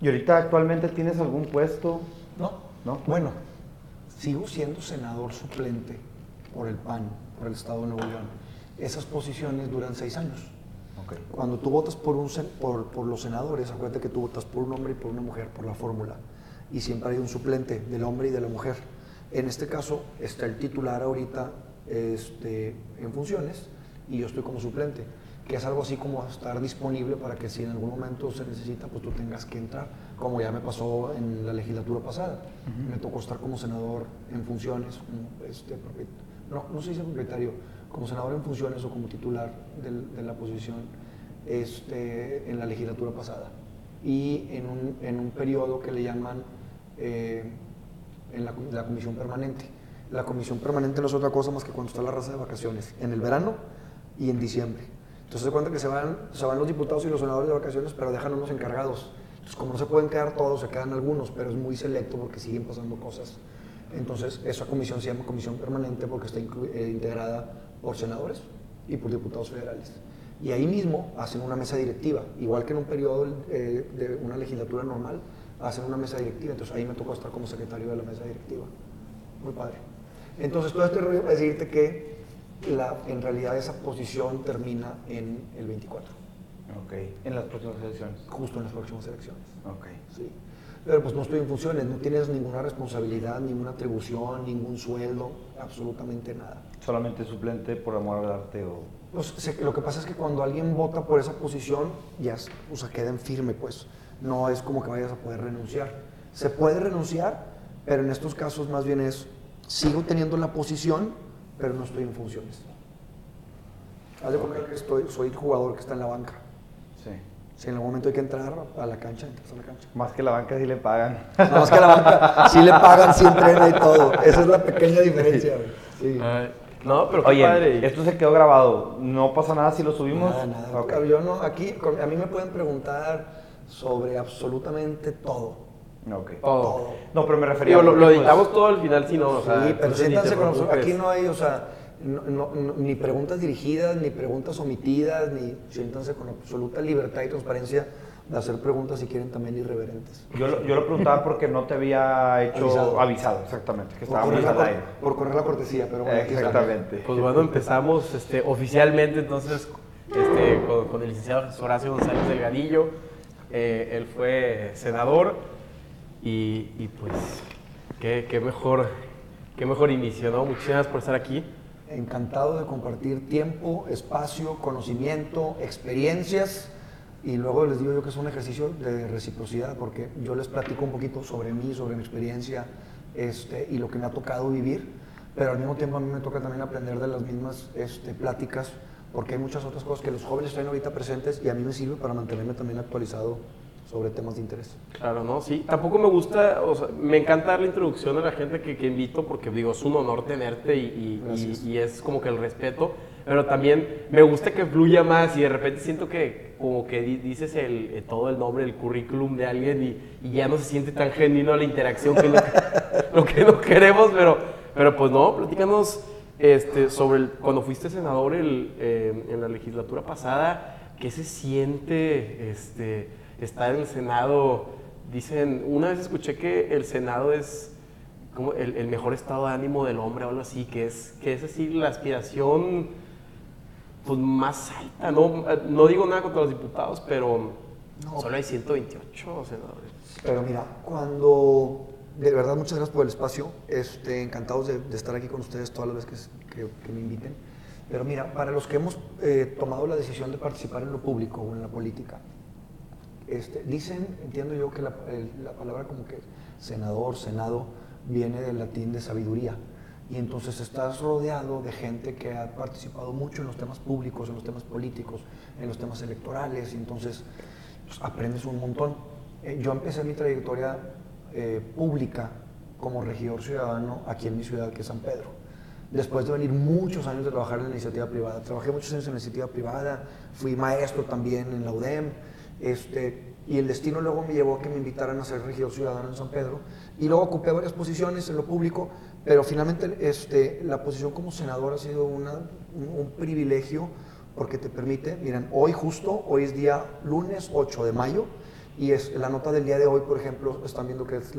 ¿Y ahorita actualmente tienes algún puesto? No. ¿No? Bueno, sigo siendo senador suplente por el PAN, por el Estado de Nuevo León. Esas posiciones duran seis años. Ok. Cuando tú votas por, un, sen- por, por los senadores, acuérdate que tú votas por un hombre y por una mujer, por la fórmula. Y siempre hay un suplente del hombre y de la mujer. En este caso está el titular ahorita este, en funciones y yo estoy como suplente, que es algo así como estar disponible para que si en algún momento se necesita, pues tú tengas que entrar, como ya me pasó en la legislatura pasada. Me tocó estar como senador en funciones, como este, no, no sé si propietario, como senador en funciones o como titular de la posición este, en la legislatura pasada. Y en un, en un periodo que le llaman eh, en la, la comisión permanente. La comisión permanente no es otra cosa más que cuando está la raza de vacaciones, en el verano y en diciembre. Entonces se cuenta que se van, se van los diputados y los senadores de vacaciones, pero dejan unos encargados. Entonces como no se pueden quedar todos, se quedan algunos, pero es muy selecto porque siguen pasando cosas. Entonces esa comisión se llama comisión permanente porque está eh, integrada por senadores y por diputados federales. Y ahí mismo hacen una mesa directiva, igual que en un periodo eh, de una legislatura normal, hacen una mesa directiva. Entonces ahí me tocó estar como secretario de la mesa directiva. Muy padre. Entonces todo rollo para decirte que la, en realidad esa posición termina en el 24, Ok. En las próximas elecciones. justo en las próximas elecciones. Ok. Sí. Pero pues no estoy en funciones, no tienes ninguna responsabilidad, ninguna atribución, ningún sueldo, absolutamente nada. Solamente suplente por amor al arte o... Pues, se- lo que pasa es que cuando alguien vota por esa posición, ya o sea, queda en firme, pues. No es como que vayas a poder renunciar. Se puede renunciar, pero en estos casos más bien es, sigo teniendo la posición, pero no estoy en funciones. Haz de cuenta que estoy, soy el jugador que está en la banca. Sí. Si en algún momento hay que entrar a la cancha, entras a la cancha. Más que la banca sí le pagan. Nada más que a la banca sí le pagan, sí entrena y todo. Esa es la pequeña diferencia. Sí. Ay, no, pero qué Oye, padre. esto se quedó grabado. ¿No pasa nada si lo subimos? Nada, nada. Ok. Claro, yo no, aquí, a mí me pueden preguntar sobre absolutamente todo. Ok. Todo. No, pero me refería Digo, lo, lo editamos todo al final, si no, o sea, sí, pero siéntanse con nosotros. Aquí no hay, o sea, no- no- no- ni preguntas dirigidas, ni preguntas omitidas, ni siéntanse con absoluta libertad y transparencia de hacer preguntas si quieren también irreverentes. Yo lo, yo lo preguntaba porque no te había hecho Avisado. avisado, exactamente, que Por estábamos la, al cor- aire. por correr la cortesía, pero bueno. Exactamente. Pues bueno, empezamos este, oficialmente entonces este, con, con el licenciado Horacio González Delgadillo. Eh, él fue senador y, pues qué, qué mejor, qué mejor inicio, ¿no? Muchísimas gracias por estar aquí. Encantado de compartir tiempo, espacio, conocimiento, experiencias. Y luego les digo yo que es un ejercicio de reciprocidad, porque yo les platico un poquito sobre mí, sobre mi experiencia este, y lo que me ha tocado vivir, pero al mismo tiempo a mí me toca también aprender de las mismas este, pláticas, porque hay muchas otras cosas que los jóvenes están ahorita presentes y a mí me sirve para mantenerme también actualizado sobre temas de interés. Claro, ¿no? Sí, tampoco me gusta, o sea, me encanta dar la introducción a la gente que, que invito porque digo, es un honor tenerte y, y- y- y es como que el respeto, pero también me gusta que fluya más y de repente siento que como que di- dices el, eh, todo el nombre, el currículum de alguien y, ya no se siente tan genuino la interacción que lo que, lo que no queremos, pero, pero pues no, platícanos este, sobre el- cuando fuiste senador el, eh, en la legislatura pasada, ¿qué se siente este, estar en el Senado? Dicen, una vez escuché que el Senado es como el, el mejor estado de ánimo del hombre o algo así, que es, que es decir, la aspiración pues, más alta. No, no digo nada contra los diputados, pero No. solo hay 128 senadores. Pero mira, cuando, de verdad muchas gracias por el espacio, este, encantados de, de estar aquí con ustedes todas las veces que, que- que me inviten. Pero mira, para los que hemos eh, tomado la decisión de participar en lo público o en la política, este, dicen, entiendo yo que la, palabra como que senador, senado, viene del latín de sabiduría. Y entonces estás rodeado de gente que ha participado mucho en los temas públicos, en los temas políticos, en los temas electorales, y entonces pues, aprendes un montón. Eh, yo empecé mi trayectoria eh, pública como regidor ciudadano aquí en mi ciudad, que es San Pedro. Después de venir muchos años de trabajar en la iniciativa privada. Trabajé muchos años en la iniciativa privada, fui maestro también en la UDEM, este, y el destino luego me llevó a que me invitaran a ser regidor ciudadano en San Pedro. Y luego ocupé varias posiciones en lo público, pero finalmente este, la posición como senador ha sido una- un, privilegio porque te permite, miren, hoy justo, hoy es día lunes 8 de mayo, Y es la nota del día de hoy, por ejemplo, están viendo que es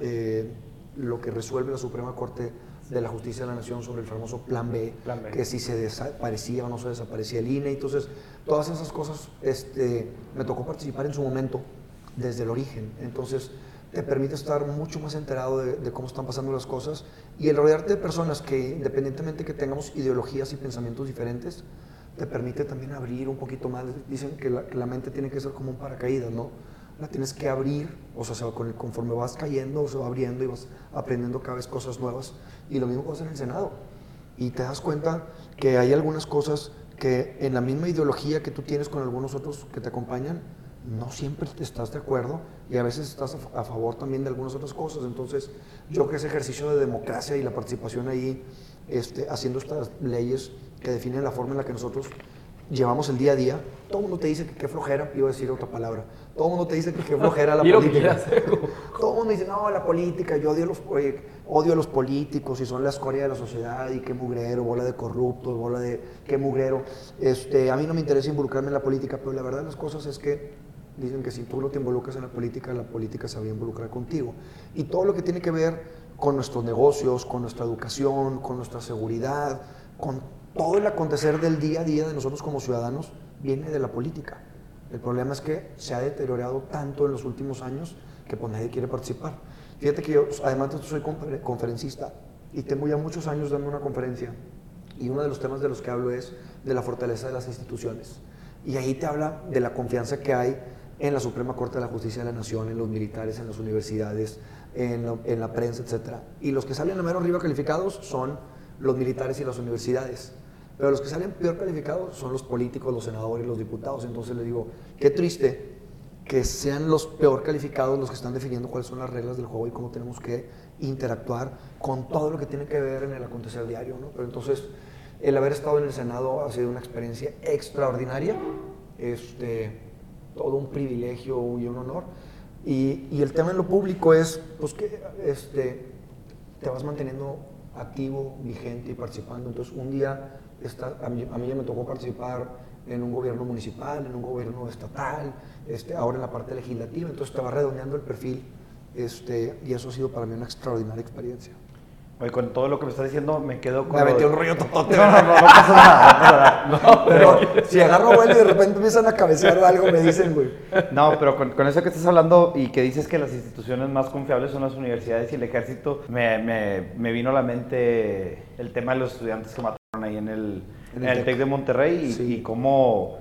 eh, lo que resuelve la Suprema Corte de la Justicia de la Nación sobre el famoso Plan B, Plan B. que si se desaparecía o no se desaparecía el INE. Entonces, todas esas cosas este, me tocó participar en su momento desde el origen. Entonces, te permite estar mucho más enterado de, de cómo están pasando las cosas y el rodearte de personas que, independientemente que tengamos ideologías y pensamientos diferentes, te permite también abrir un poquito más. Dicen que la, que la mente tiene que ser como un paracaídas, ¿no? La tienes que abrir, o sea, conforme vas cayendo, se va abriendo y vas aprendiendo cada vez cosas nuevas. Y lo mismo pasa en el Senado. Y te das cuenta que hay algunas cosas que en la misma ideología que tú tienes con algunos otros que te acompañan, no siempre estás de acuerdo y a veces estás a favor también de algunas otras cosas. Entonces, yo creo que ese ejercicio de democracia y la participación ahí, este, haciendo estas leyes que definen la forma en la que nosotros llevamos el día a día, todo el mundo te dice que qué flojera, iba a decir otra palabra, todo el mundo te dice que qué flojera la política. Todo el mundo dice, no, la política, yo odio a, los, odio a los políticos y son la escoria de la sociedad y qué mugrero, bola de corruptos, bola de qué mugrero. Este, a mí no me interesa involucrarme en la política, pero la verdad de las cosas es que dicen que si tú no te involucras en la política, la política se va a involucrar contigo. Y todo lo que tiene que ver con nuestros negocios, con nuestra educación, con nuestra seguridad, con todo el acontecer del día a día de nosotros como ciudadanos, viene de la política. El problema es que se ha deteriorado tanto en los últimos años que pues nadie quiere participar. Fíjate que yo, además de soy confer- conferencista y tengo ya muchos años dando una conferencia y uno de los temas de los que hablo es de la fortaleza de las instituciones. Y ahí te habla de la confianza que hay en la Suprema Corte de la Justicia de la Nación, en los militares, en las universidades, en, la- en la prensa, etc. Y los que salen a mero arriba calificados son los militares y las universidades. Pero los que salen peor calificados son los políticos, los senadores, los diputados. Entonces les digo, qué triste que sean los peor calificados los que están definiendo cuáles son las reglas del juego y cómo tenemos que interactuar con todo lo que tiene que ver en el acontecer diario. ¿no? Pero entonces, el haber estado en el Senado ha sido una experiencia extraordinaria, este, todo un privilegio y un honor. Y, y el tema en lo público es pues, que este, te vas manteniendo activo, vigente y participando. Entonces, un día está, a, mí, a mí ya me tocó participar en un gobierno municipal, en un gobierno estatal, este, ahora en la parte legislativa. Entonces, va redondeando el perfil este, y eso ha sido para mí una extraordinaria experiencia. Oye, con todo lo que me estás diciendo, me quedo con. Me de- un rollo totote. No, no, no, no pasa nada. No, pasa nada. Pero si agarro vuelo y de repente empiezan a cabecear algo, me dicen, güey. No, pero con, con eso que estás hablando y que dices que las instituciones más confiables son las universidades y el ejército, me, me, me vino a la mente el tema de los estudiantes que mataron ahí en el, En el el TEC. De Monterrey y, Sí. y cómo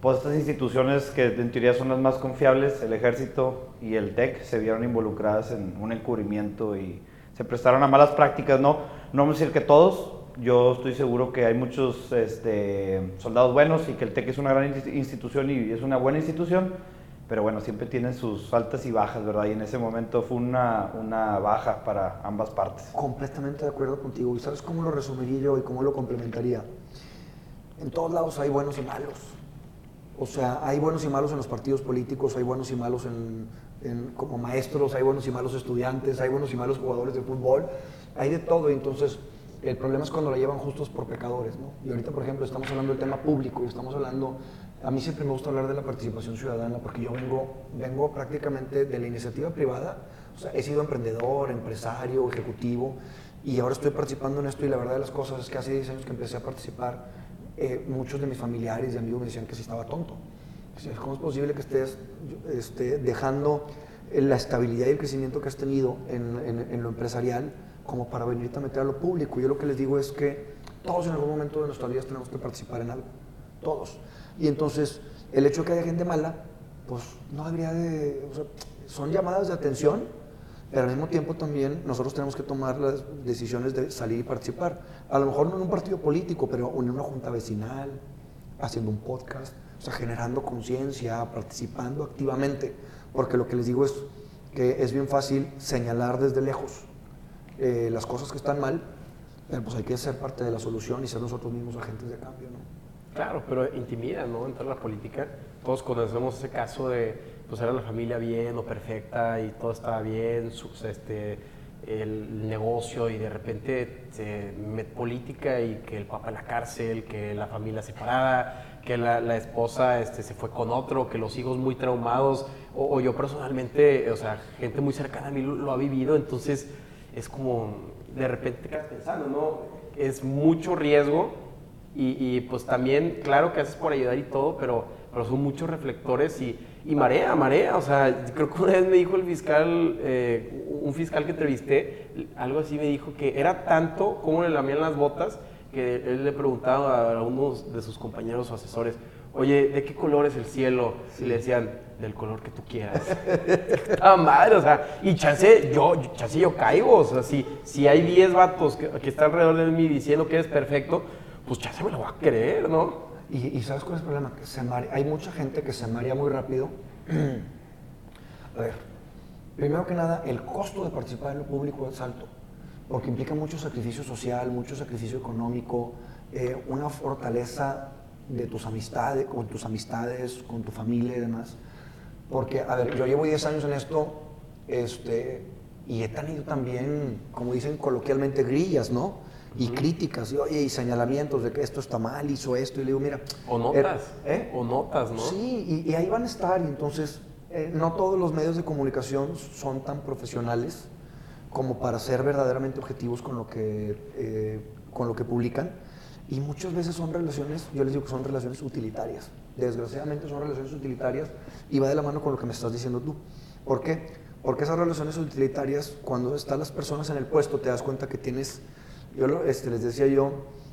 pues, estas instituciones que en teoría son las más confiables, el ejército y el TEC, se vieron involucradas en un encubrimiento y se prestaron a malas prácticas, ¿no? No vamos a decir que todos, yo estoy seguro que hay muchos este, soldados buenos y que el TEC es una gran insti- institución y es una buena institución, pero bueno, siempre tienen sus altas y bajas, ¿verdad? Y en ese momento fue una, una baja para ambas partes. Completamente de acuerdo contigo. ¿Y sabes cómo lo resumiría yo y cómo lo complementaría? En todos lados hay buenos y malos. O sea, hay buenos y malos en los partidos políticos, hay buenos y malos en, como maestros, hay buenos y malos estudiantes, hay buenos y malos jugadores de fútbol, hay de todo. Entonces, el problema es cuando la llevan justos por pecadores, ¿no? Y ahorita, por ejemplo, estamos hablando del tema público y estamos hablando, a mí siempre me gusta hablar de la participación ciudadana porque yo vengo, vengo prácticamente de la iniciativa privada, o sea, he sido emprendedor, empresario, ejecutivo y ahora estoy participando en esto y la verdad de las cosas es que hace 10 años que empecé a participar, eh, muchos de mis familiares y amigos me decían que sí estaba tonto. ¿Cómo es posible que estés este, dejando la estabilidad y el crecimiento que has tenido en, en- en lo empresarial como para venirte a meter a lo público? Yo lo que les digo es que todos en algún momento de nuestras vidas tenemos que participar en algo, todos. Y entonces, el hecho de que haya gente mala, pues no habría de... son llamadas de atención, pero al mismo tiempo también nosotros tenemos que tomar las decisiones de salir y participar. A lo mejor no en un partido político, pero en una junta vecinal, haciendo un podcast, o sea, generando conciencia, participando activamente. Porque lo que les digo es que es bien fácil señalar desde lejos eh, las cosas que están mal, pero pues hay que ser parte de la solución y ser nosotros mismos agentes de cambio, ¿no? Claro, pero intimida, ¿no? Entrar a la política. Todos conocemos ese caso de, pues era la familia bien o perfecta y todo estaba bien, este, el negocio y de repente se mete política y que el papá en la cárcel, que la familia separada, que la, la esposa este, se fue con otro, que los hijos muy traumados. o, o yo personalmente, o sea, gente muy cercana a mí lo, lo ha vivido, entonces es como, de repente te quedas pensando, ¿no? Es mucho riesgo y, pues también, claro que haces por ayudar y todo, pero, son muchos reflectores y, marea, marea. O sea, creo que una vez me dijo el fiscal, eh, un fiscal que entrevisté, algo así me dijo que era tanto como le lamían las botas que él le preguntaba a uno de sus compañeros o asesores, oye, ¿de qué color es el cielo? Y le decían, del color que tú quieras. Estaba madre, o sea, y chance yo, chance yo caigo, o sea, si, si hay 10 vatos que, que están alrededor de mí diciendo que eres perfecto, pues chance me lo voy a creer, ¿no? Y, ¿sabes cuál es el problema? Que se hay mucha gente que se marea muy rápido. a ver, primero que nada, el costo de participar en lo público es alto, porque implica mucho sacrificio social, mucho sacrificio económico, eh, una fortaleza de tus amistades, con tus amistades, con tu familia y demás. Porque, a ver, yo llevo 10 años en esto, este, y he tenido también, como dicen coloquialmente, grillas, ¿no? Y críticas, y, oye, y señalamientos de que esto está mal, hizo esto, y le digo, mira... O notas, ¿eh? o notas, ¿no? Sí, y, y ahí van a estar, y entonces eh, no todos los medios de comunicación son tan profesionales como para ser verdaderamente objetivos con lo que, eh, con lo que publican. Y muchas veces son relaciones, yo les digo que son relaciones utilitarias. Desgraciadamente son relaciones utilitarias y va de la mano con lo que me estás diciendo tú. ¿Por qué? Porque esas relaciones utilitarias, cuando están las personas en el puesto, te das cuenta que tienes, yo lo- este, les decía yo,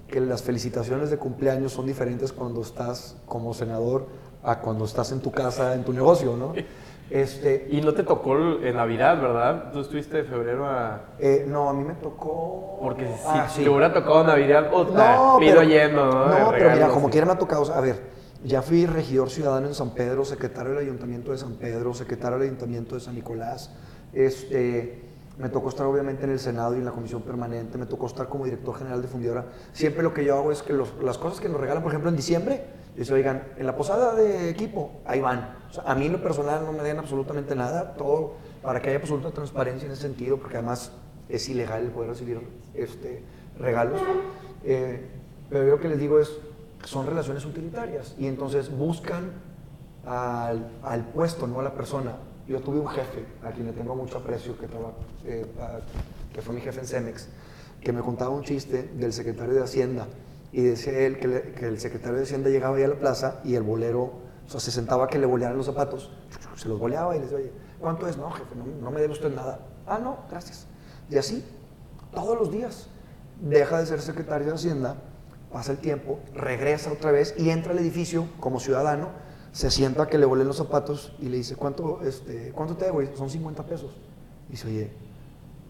que las felicitaciones de cumpleaños son diferentes cuando estás como senador a cuando estás en tu casa, en tu negocio, ¿no? Este, Y no te tocó en Navidad, ¿verdad? Tú estuviste de febrero a... eh, no, a mí me tocó... Porque si Ah, sí. te hubiera tocado Navidad, puta, No, pero, lleno, ¿no? No, pero mira, como quiera me ha tocado, a ver, ya fui regidor ciudadano en San Pedro, secretario del Ayuntamiento de San Pedro, secretario del Ayuntamiento de San Nicolás, este, me tocó estar obviamente en el Senado y en la Comisión Permanente, me tocó estar como director general de Fundidora. Siempre lo que yo hago es que los- las cosas que nos regalan, por ejemplo, en diciembre, dice, oigan, en la posada de equipo, ahí van. A mí en lo personal no me den absolutamente nada, todo para que haya absoluta transparencia en ese sentido, porque además es ilegal el poder recibir este, regalos. Eh, pero yo lo que les digo es, son relaciones utilitarias y entonces buscan al, al puesto, no a la persona. Yo tuve un jefe a quien le tengo mucho aprecio, eh, que fue mi jefe en Cemex, que me contaba un chiste del secretario de Hacienda y decía él que, el secretario de Hacienda llegaba ahí a la plaza y el bolero, o sea, se sentaba que le bolearan los zapatos, se los boleaba y le decía, ¿cuánto es? No, jefe, no, no me debe usted nada. Ah, no, gracias. Y así, todos los días. Deja de ser secretario de Hacienda, pasa el tiempo, regresa otra vez y entra al edificio como ciudadano, se sienta que le volen los zapatos y le dice, ¿cuánto, este, ¿cuánto te debo? Son 50 pesos. Y dice, oye,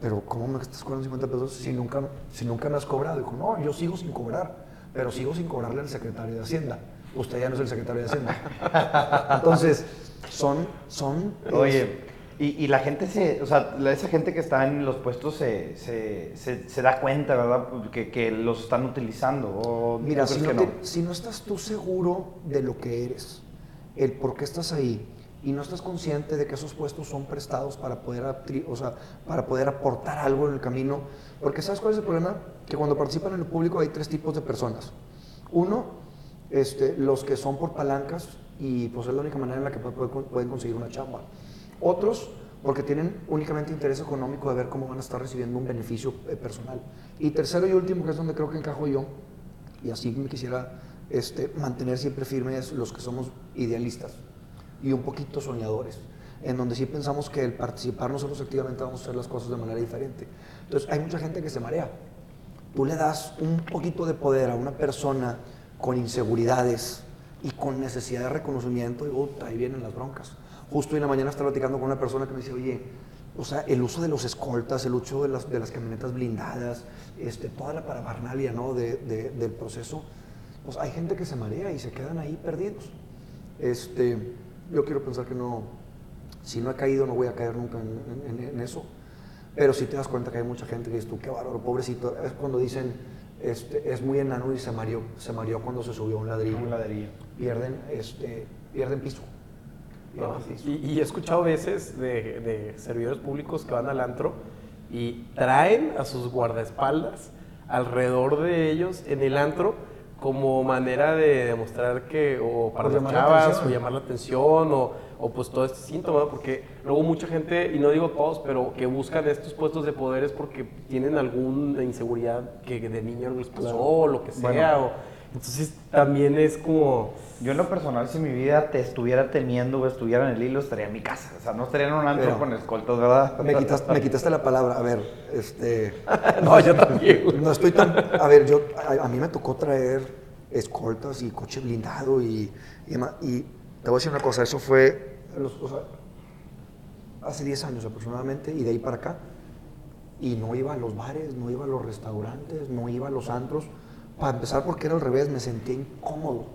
pero ¿cómo me estás cobrando 50 pesos si nunca, si nunca me has cobrado? Dijo, no, yo sigo sin cobrar, pero sigo sin cobrarle al secretario de Hacienda. Usted ya no es el secretario de Hacienda. Entonces, son, son... Oye, y, y la gente se, o sea, esa gente que está en los puestos se, se, se, se da cuenta, ¿verdad? Que, que los están utilizando. ¿o Mira, si no, si no estás tú seguro de lo que eres, el por qué estás ahí, y no estás consciente de que esos puestos son prestados para poder, o sea, para poder aportar algo en el camino, porque ¿sabes cuál es el problema? Que cuando participan en el público hay tres tipos de personas. Uno, este, los que son por palancas y pues es la única manera en la que pu- pu- pueden conseguir una chamba. Otros, porque tienen únicamente interés económico de ver cómo van a estar recibiendo un beneficio eh, personal. Y tercero y último, que es donde creo que encajo yo, y así me quisiera este, mantener siempre firmes los que somos idealistas y un poquito soñadores, en donde sí pensamos que el participar nosotros activamente vamos a hacer las cosas de manera diferente. Entonces hay mucha gente que se marea. Tú le das un poquito de poder a una persona con inseguridades y con necesidad de reconocimiento y puta, ahí vienen las broncas. Justo hoy en la mañana estaba platicando con una persona que me dice, oye, o sea, el uso de los escoltas, el uso de las, de las camionetas blindadas, este, toda la parabarnalia ¿no? de- de- del proceso, pues hay gente que se marea y se quedan ahí perdidos. Este, yo quiero pensar que no, si no he caído no voy a caer nunca en, en- en eso, pero si te das cuenta que hay mucha gente que dices tú, qué bárbaro, pobrecito, es cuando dicen, este, es muy enano y se mareó, se mareó cuando se subió a un ladrillo. Un ladrillo. Pierden, este, pierden piso. Pierden No, piso. y, y he escuchado veces de, de servidores públicos que van al antro y traen a sus guardaespaldas alrededor de ellos en el antro como manera de demostrar que, o para las chavas, o llamar la atención, o, o pues todo este síntoma, porque luego mucha gente, y no digo todos, pero que buscan estos puestos de poder es porque tienen alguna inseguridad que de niño les pasó o lo que sea. o- entonces también es como... Yo en lo personal, si mi vida te estuviera temiendo o estuviera en el hilo, estaría en mi casa. O sea, no estaría en un antro Pero- con escoltas, ¿verdad? Me quitaste, me quitaste la palabra. A ver, este. no, yo también. No estoy tan. A ver, yo. A, a mí me tocó traer escoltas y coche blindado y, y. Y te voy a decir una cosa, eso fue. los- o sea, hace 10 años aproximadamente y de ahí para acá. Y no iba a los bares, no iba a los restaurantes, no iba a los antros. Para empezar, porque era al revés, me sentía incómodo.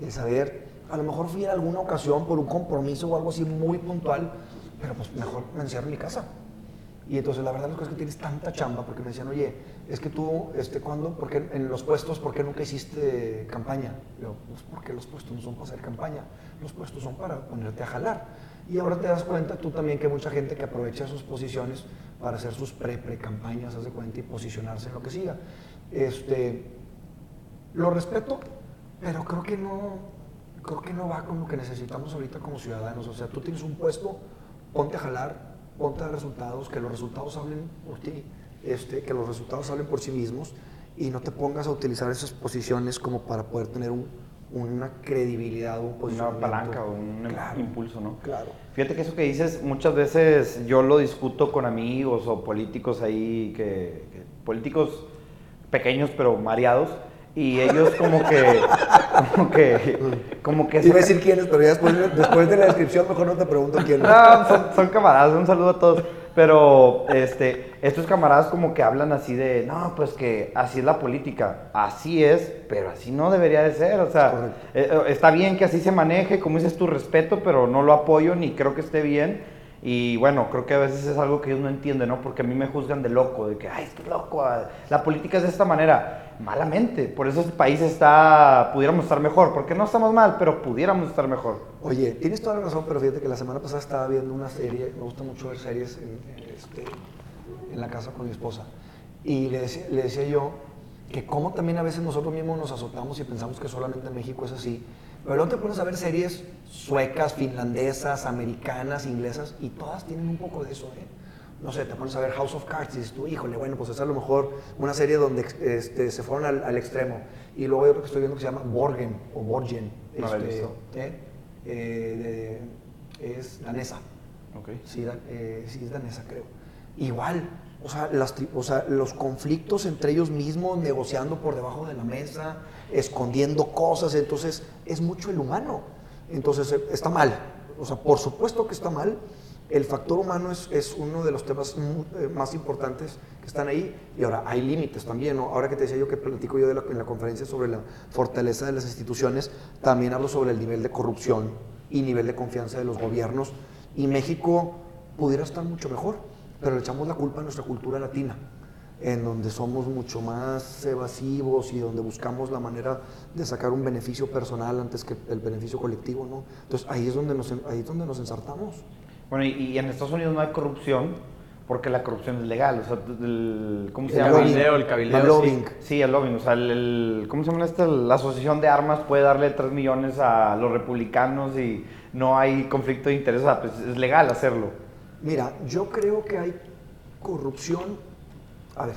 El saber, a lo mejor fui en alguna ocasión por un compromiso o algo así muy puntual, pero pues mejor me encierro en mi casa. Y entonces la verdad es que tienes tanta chamba, porque me decían, oye, es que tú, este, ¿cuándo? ¿Por qué en los puestos, ¿por qué nunca hiciste campaña? Yo, pues porque los puestos no son para hacer campaña, los puestos son para ponerte a jalar. Y ahora te das cuenta tú también que hay mucha gente que aprovecha sus posiciones para hacer sus pre-pre-campañas, haz de cuenta, y posicionarse en lo que siga. Este, lo respeto, pero creo que no, creo que no va con lo que necesitamos ahorita como ciudadanos. O sea, tú tienes un puesto, ponte a jalar, ponte a resultados, que los resultados hablen por ti, este, que los resultados hablen por sí mismos y no te pongas a utilizar esas posiciones como para poder tener un- una credibilidad un Una palanca o un Claro, impulso, ¿no? Claro. Fíjate que eso que dices, muchas veces yo lo discuto con amigos o políticos ahí, que, que- políticos pequeños pero mareados, y ellos como que, como que, como que... Iba a decir quiénes, pero ya después, después de la descripción mejor no te pregunto quiénes. No, son, son camaradas, un saludo a todos. Pero este, estos camaradas como que hablan así de, no, pues que así es la política, así es, pero así no debería de ser. O sea, Correcto. eh, eh, está bien que así se maneje, como dices tu respeto, pero no lo apoyo ni creo que esté bien. Y bueno, creo que a veces es algo que ellos no entienden, ¿no? Porque a mí me juzgan de loco, de que, ay, estás loco, ah, la política es de esta manera. Malamente, por eso este país está, pudiéramos estar mejor, porque no estamos mal, pero pudiéramos estar mejor. Oye, tienes toda la razón, pero fíjate que la semana pasada estaba viendo una serie, me gusta mucho ver series en, en este, en la casa con mi esposa, y le decía, le decía yo que como también a veces nosotros mismos nos azotamos y pensamos que solamente en México es así, pero luego te pones a ver series suecas, finlandesas, americanas, inglesas, y todas tienen un poco de eso, ¿eh? No sé, te pones a ver House of Cards y dices tú, híjole, bueno, pues es a lo mejor una serie donde este, se fueron al, al extremo. Y luego hay otro que estoy viendo que se llama Borgen o Borgen. No este. ¿eh? Eh, de- es danesa. Ok. Sí, da- eh, sí, es danesa, creo. Igual, o sea, las o sea, los conflictos entre ellos mismos, negociando por debajo de la mesa, escondiendo cosas, entonces es mucho el humano. Entonces eh, está mal. O sea, por supuesto que está mal. El factor humano es, uno de los temas eh, más importantes que están ahí. Y ahora, hay límites también. Ahora que te decía yo que platico yo de la- en la conferencia sobre la fortaleza de las instituciones, también hablo sobre el nivel de corrupción y nivel de confianza de los gobiernos. Y México pudiera estar mucho mejor, pero le echamos la culpa a nuestra cultura latina, en donde somos mucho más evasivos y donde buscamos la manera de sacar un beneficio personal antes que el beneficio colectivo. Entonces ahí es donde nos, ahí es donde nos ensartamos. Bueno, y, y en Estados Unidos no hay corrupción porque la corrupción es legal. O sea, el- ¿cómo se El llama? cabildeo, el cabildeo, El sí. lobbying. Sí, el lobbying. O sea, el, el- ¿cómo se llama este? La asociación de armas puede darle 3 millones a los republicanos y no hay conflicto de interés. O sea, pues es legal hacerlo. Mira, yo creo que hay corrupción. A ver,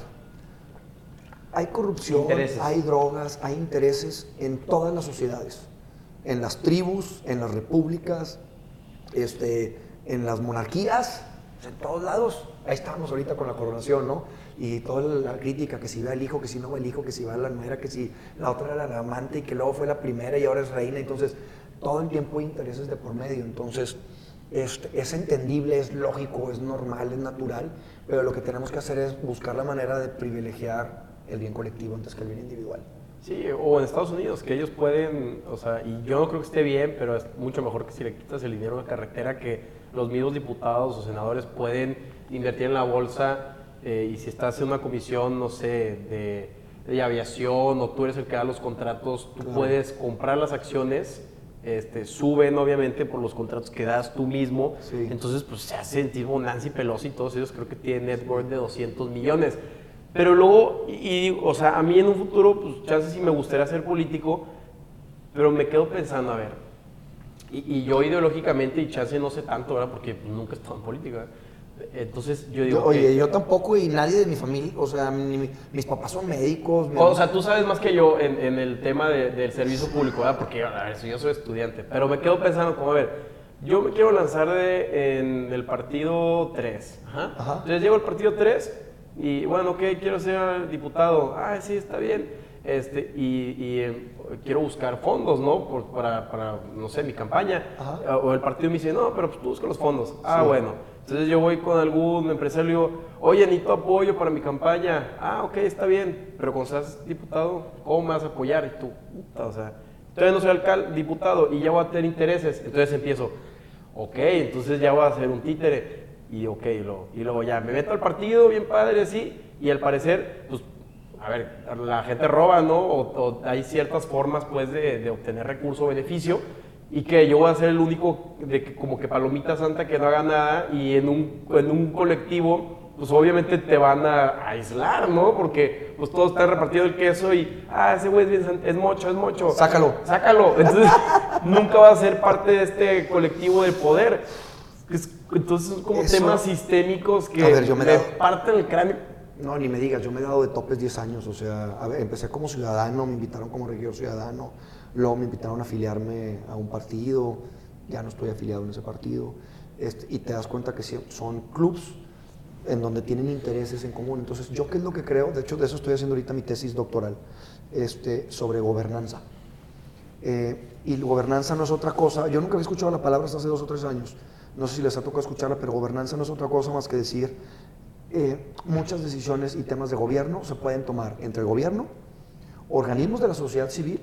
hay corrupción, Intereses. hay drogas, hay intereses en todas las sociedades, en las tribus, en las repúblicas, este, en las monarquías, pues, en todos lados. Ahí estamos ahorita con la coronación, ¿no? Y toda la crítica, que si va el hijo, que si no va el hijo, que si va la nuera, que si la otra era la amante y que luego fue la primera y ahora es reina. Entonces, todo el tiempo hay intereses de por medio. Entonces, este, es entendible, es lógico, es normal, es natural, pero lo que tenemos que hacer es buscar la manera de privilegiar el bien colectivo antes que el bien individual. Sí, o en Estados Unidos, que ellos pueden, o sea, y yo no creo que esté bien, pero es mucho mejor que si le quitas el dinero de carretera, que los mismos diputados o senadores pueden invertir en la bolsa eh, y si estás en una comisión, no sé, de, de aviación o tú eres el que da los contratos, tú Claro. puedes comprar las acciones, este, suben obviamente por los contratos que das tú mismo, Sí. entonces pues se hace tipo Nancy Pelosi y todos ellos creo que tienen net worth de 200 millones. Pero luego, y, y, o sea, a mí en un futuro, pues chance sí me gustaría ser político, pero me quedo pensando, a ver, Y, y yo ideológicamente, y chance no sé tanto, ¿verdad? Porque nunca he estado en política. Entonces yo digo... Yo- oye, que- yo tampoco y nadie de mi familia, o sea, ni mi- mis papás son médicos. mi- O sea, tú sabes más que yo en, en el tema de- del servicio público, ¿verdad? Porque a ver, yo soy estudiante, pero me quedo pensando como, a ver, yo me quiero lanzar de, en el partido 3. Ajá. Ajá. Entonces llego al partido 3 y, bueno, ok, quiero ser diputado. Ah, sí, está bien. Este, y y, eh, quiero buscar fondos, ¿no? Por- para, para, no sé, mi campaña. Ajá. O el partido me dice, no, pero pues tú busca los fondos. Ah, Sí. bueno. Entonces yo voy con algún empresario y digo, oye, necesito apoyo para mi campaña. Ah, ok, está bien. Pero cuando seas diputado, ¿cómo me vas a apoyar? Y tú, puta, o sea, todavía no soy alcalde, diputado y ya voy a tener intereses. Entonces empiezo, ok, entonces ya voy a hacer un títere. Y ok, y luego, y luego ya me meto al partido, bien padre, así. Y al parecer, pues, a ver, la gente roba, ¿no? O, o hay ciertas formas, pues, de, de obtener recurso o beneficio y que yo voy a ser el único de que como que palomita santa que no haga nada y en un, en un colectivo pues obviamente te van a aislar, ¿no? Porque pues todos están repartiendo el queso y ah, ese güey es bien es mocho, es mocho. Sácalo. Sácalo. Entonces nunca va a ser parte de este colectivo de poder. Es- entonces son como Eso- temas sistémicos que A ver, yo me me parten el cráneo. No, ni me digas, yo me he dado de topes 10 años, o sea, a ver, empecé como ciudadano, me invitaron como regidor ciudadano, luego me invitaron a afiliarme a un partido, ya no estoy afiliado en ese partido, este, y te das cuenta que son clubs en donde tienen intereses en común. Entonces, ¿yo qué es lo que creo? De hecho, de eso estoy haciendo ahorita mi tesis doctoral, este, sobre gobernanza. Eh, y gobernanza no es otra cosa, yo nunca había escuchado la palabra hasta hace dos o tres años, no sé si les ha tocado escucharla, pero gobernanza no es otra cosa más que decir, eh, muchas decisiones y temas de gobierno se pueden tomar entre el gobierno, organismos de la sociedad civil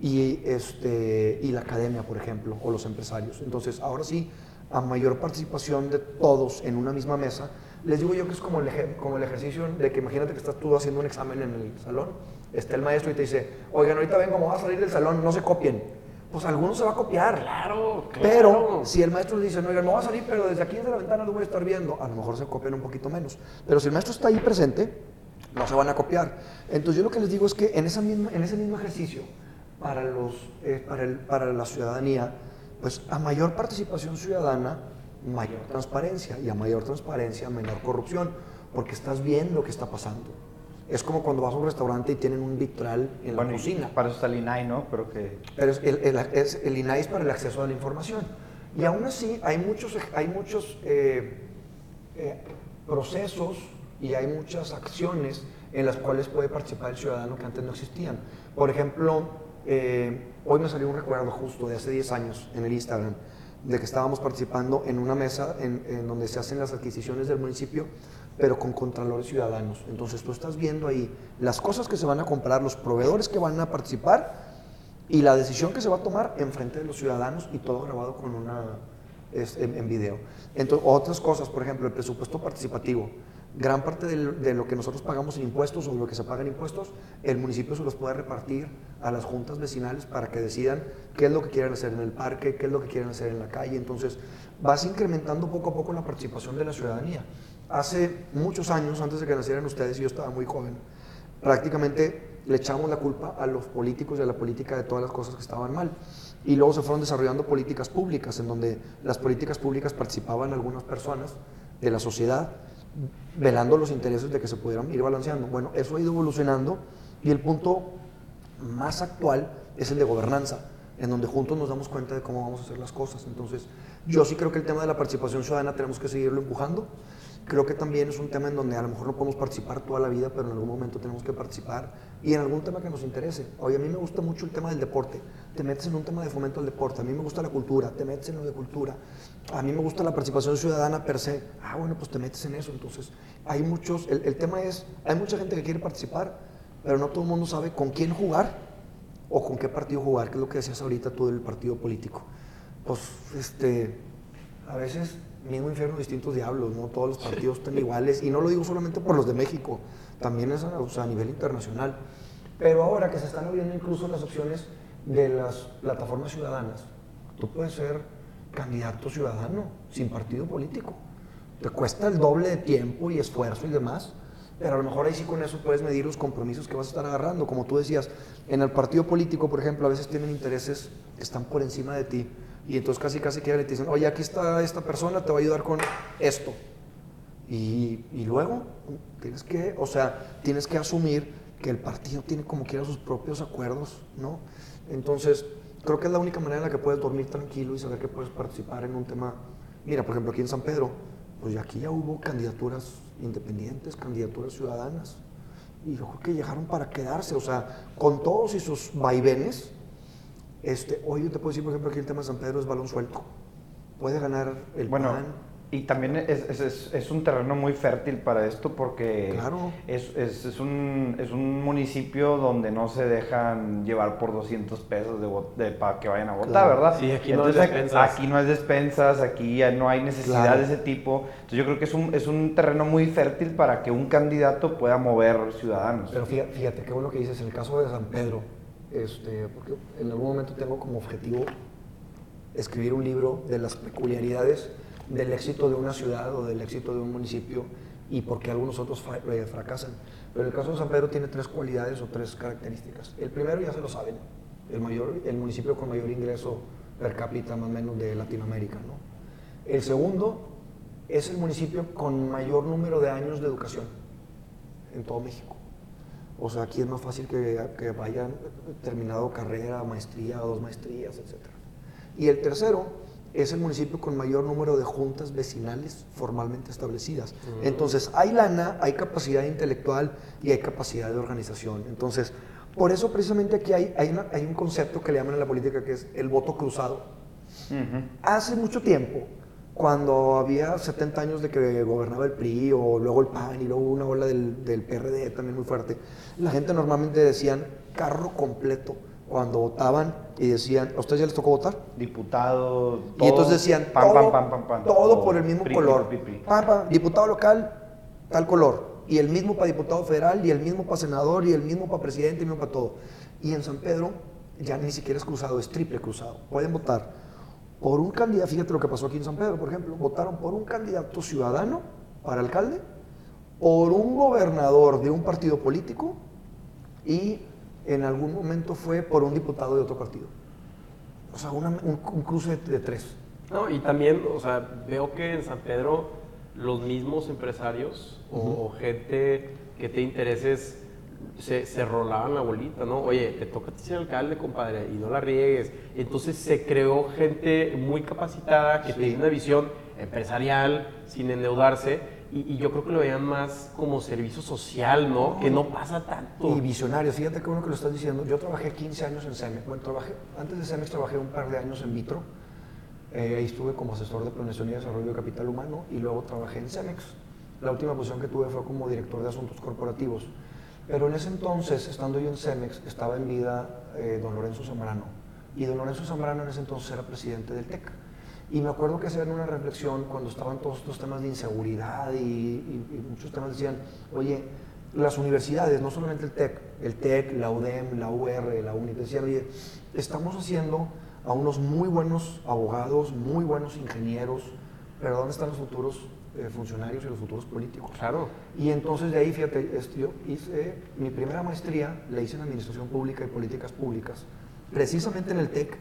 y, este, y la academia, por ejemplo, o los empresarios. Entonces, ahora sí, a mayor participación de todos en una misma mesa, les digo yo que es como el, como el ejercicio de que imagínate que estás tú haciendo un examen en el salón, está el maestro y te dice, oigan, ahorita ven cómo va a salir del salón, no se copien. Pues alguno se va a copiar. Claro, claro. Pero si el maestro dice, no, oigan, no va a salir, pero desde aquí desde la ventana lo voy a estar viendo, a lo mejor se copian un poquito menos. Pero si el maestro está ahí presente, no se van a copiar. Entonces yo lo que les digo es que en, esa misma, en ese mismo ejercicio, para, los, eh, para, el- para la ciudadanía, pues a mayor participación ciudadana, mayor transparencia, y a mayor transparencia, menor corrupción, porque estás viendo lo que está pasando. Es como cuando vas a un restaurante y tienen un vitral en Bueno, la cocina. para eso está el INAI, ¿no? Pero que Pero es el, el, es el INAI es para el acceso a la información. Y aún así hay muchos, hay muchos eh, eh, procesos y hay muchas acciones en las cuales puede participar el ciudadano que antes no existían. Por ejemplo, eh, hoy me salió un recuerdo justo de hace 10 años en el Instagram de que estábamos participando en una mesa en, en donde se hacen las adquisiciones del municipio, pero con contralores ciudadanos. Entonces tú estás viendo ahí las cosas que se van a comprar, los proveedores que van a participar y la decisión que se va a tomar en frente de los ciudadanos y todo grabado con una en, en video. Entonces, otras cosas, por ejemplo, el presupuesto participativo. Gran parte del- de, lo que nosotros pagamos en impuestos o lo que se paga en impuestos, el municipio se los puede repartir a las juntas vecinales para que decidan qué es lo que quieren hacer en el parque, qué es lo que quieren hacer en la calle. Entonces, vas incrementando poco a poco la participación de la ciudadanía. Hace muchos años, antes de que nacieran ustedes, y yo estaba muy joven, prácticamente le echamos la culpa a los políticos y a la política de todas las cosas que estaban mal. Y luego se fueron desarrollando políticas públicas, en donde las políticas públicas participaban algunas personas de la sociedad, velando los intereses de que se pudieran ir balanceando. Bueno, eso ha ido evolucionando y el punto más actual es el de gobernanza, en donde juntos nos damos cuenta de cómo vamos a hacer las cosas. Entonces, yo sí creo que el tema de la participación ciudadana tenemos que seguirlo empujando. Creo que también es un tema en donde a lo mejor no podemos participar toda la vida, pero en algún momento tenemos que participar y en algún tema que nos interese. Oye, a mí me gusta mucho el tema del deporte. Te metes en un tema de fomento al deporte. A mí me gusta la cultura. Te metes en lo de cultura. A mí me gusta la participación ciudadana per se. Ah, bueno, pues te metes en eso. Entonces, hay muchos. El, el tema es: hay mucha gente que quiere participar, pero no todo el mundo sabe con quién jugar o con qué partido jugar, que es lo que decías ahorita tú del partido político. Pues, este, a veces mismo infierno, distintos diablos, ¿no? Todos los partidos están iguales, y no lo digo solamente por los de México, también es a, o a nivel internacional. Pero ahora que se están abriendo incluso las opciones de las plataformas ciudadanas, tú puedes ser candidato ciudadano sin partido político. Te cuesta el doble de tiempo y esfuerzo y demás, Pero a lo mejor ahí sí con eso puedes medir los compromisos que vas a estar agarrando. Como tú decías, en el partido político, por ejemplo, a veces tienen intereses que están por encima de ti. Y entonces casi casi que te dicen, oye, aquí está esta persona, te va a ayudar con esto. Y, y luego tienes que, o sea, tienes que asumir que el partido tiene como quiera sus propios acuerdos, ¿no? Entonces, creo que es la única manera en la que puedes dormir tranquilo y saber que puedes participar en un tema. Mira, por ejemplo, aquí en San Pedro, pues aquí ya hubo candidaturas independientes, candidaturas ciudadanas. Y yo creo que llegaron para quedarse, o sea, con todos y sus vaivenes. Este, hoy yo te puedo decir, por ejemplo, aquí el tema de San Pedro es balón suelto. Puede ganar el Bueno, PAN. y también es, es- es- es un terreno muy fértil para esto porque Claro. es, es- es un, es un municipio donde no se dejan llevar por 200 pesos de, de- para que vayan a votar, Claro. ¿verdad? Sí, aquí no hay Entonces, despensas. Aquí no hay despensas, aquí no hay necesidad Claro. de ese tipo. Entonces yo creo que es un, es un terreno muy fértil para que un candidato pueda mover ciudadanos. Pero fíjate, fíjate, qué bueno que dices, en el caso de San Pedro, este, porque en algún momento tengo como objetivo escribir un libro de las peculiaridades del éxito de una ciudad o del éxito de un municipio y por qué algunos otros eh, fracasan. Pero el caso de San Pedro tiene tres cualidades o tres características. El primero ya se lo saben, el, mayor, el municipio con mayor ingreso per cápita más o menos de Latinoamérica. ¿no? El segundo es el municipio con mayor número de años de educación en todo México. O sea, aquí es más fácil que, que vayan terminado carrera, maestría, dos maestrías, etc. Y el tercero es el municipio con mayor número de juntas vecinales formalmente establecidas. Entonces, hay lana, hay capacidad intelectual y hay capacidad de organización. Entonces, por eso precisamente aquí hay, hay, una- hay un concepto que le llaman en la política que es el voto cruzado. Ujú. Hace mucho tiempo, cuando había 70 años de que gobernaba el PRI o luego el PAN y luego una ola del, del PRD también muy fuerte, la gente normalmente decían carro completo cuando votaban y decían, ¿a ustedes ya les tocó votar? Diputado, y entonces decían, pam, todo, pam, pam, todo por el mismo pri, color. pri, pri, diputado local, tal color. Y el mismo para diputado federal, y el mismo para senador, y el mismo para presidente, y el mismo para todo. Y en San Pedro ya ni siquiera es cruzado, es triple cruzado. Pueden votar por un candidato, fíjate lo que pasó aquí en San Pedro, por ejemplo, votaron por un candidato ciudadano para alcalde, por un gobernador de un partido político y en algún momento fue por un diputado de otro partido. O sea, una- un, un cruce de, de tres. No, y también, o sea, veo que en San Pedro los mismos empresarios o, o gente que te intereses se, se rolaban la bolita, ¿no? Oye, te toca ser alcalde, compadre, y no la riegues. Entonces se creó gente muy capacitada que Sí. tenía una visión empresarial sin endeudarse. Y, y yo creo que lo veían más como servicio social, ¿no? Que no pasa tanto. Y visionarios, fíjate que bueno que lo estás diciendo. Yo trabajé 15 años en Cemex. Bueno, trabajé, antes de Cemex trabajé un par de años en Vitro. Eh, ahí estuve como asesor de planeación y desarrollo de capital humano y luego trabajé en Cemex. La última posición que tuve fue como director de asuntos corporativos. Pero en ese entonces, estando yo en Cemex, estaba en vida eh, don Lorenzo Zambrano. Y don Lorenzo Zambrano en ese entonces era presidente del TEC. Y me acuerdo que hacían una reflexión cuando estaban todos estos temas de inseguridad y, muchos temas decían, oye, las universidades, no solamente el TEC, el TEC, la UDEM, la UR, la UNI, decían, oye, estamos haciendo a unos muy buenos abogados, muy buenos ingenieros, pero ¿dónde están los futuros eh, funcionarios y los futuros políticos? Claro. Y entonces de ahí, fíjate, este, yo hice mi primera maestría, la hice en Administración Pública y Políticas Públicas, precisamente en el TEC,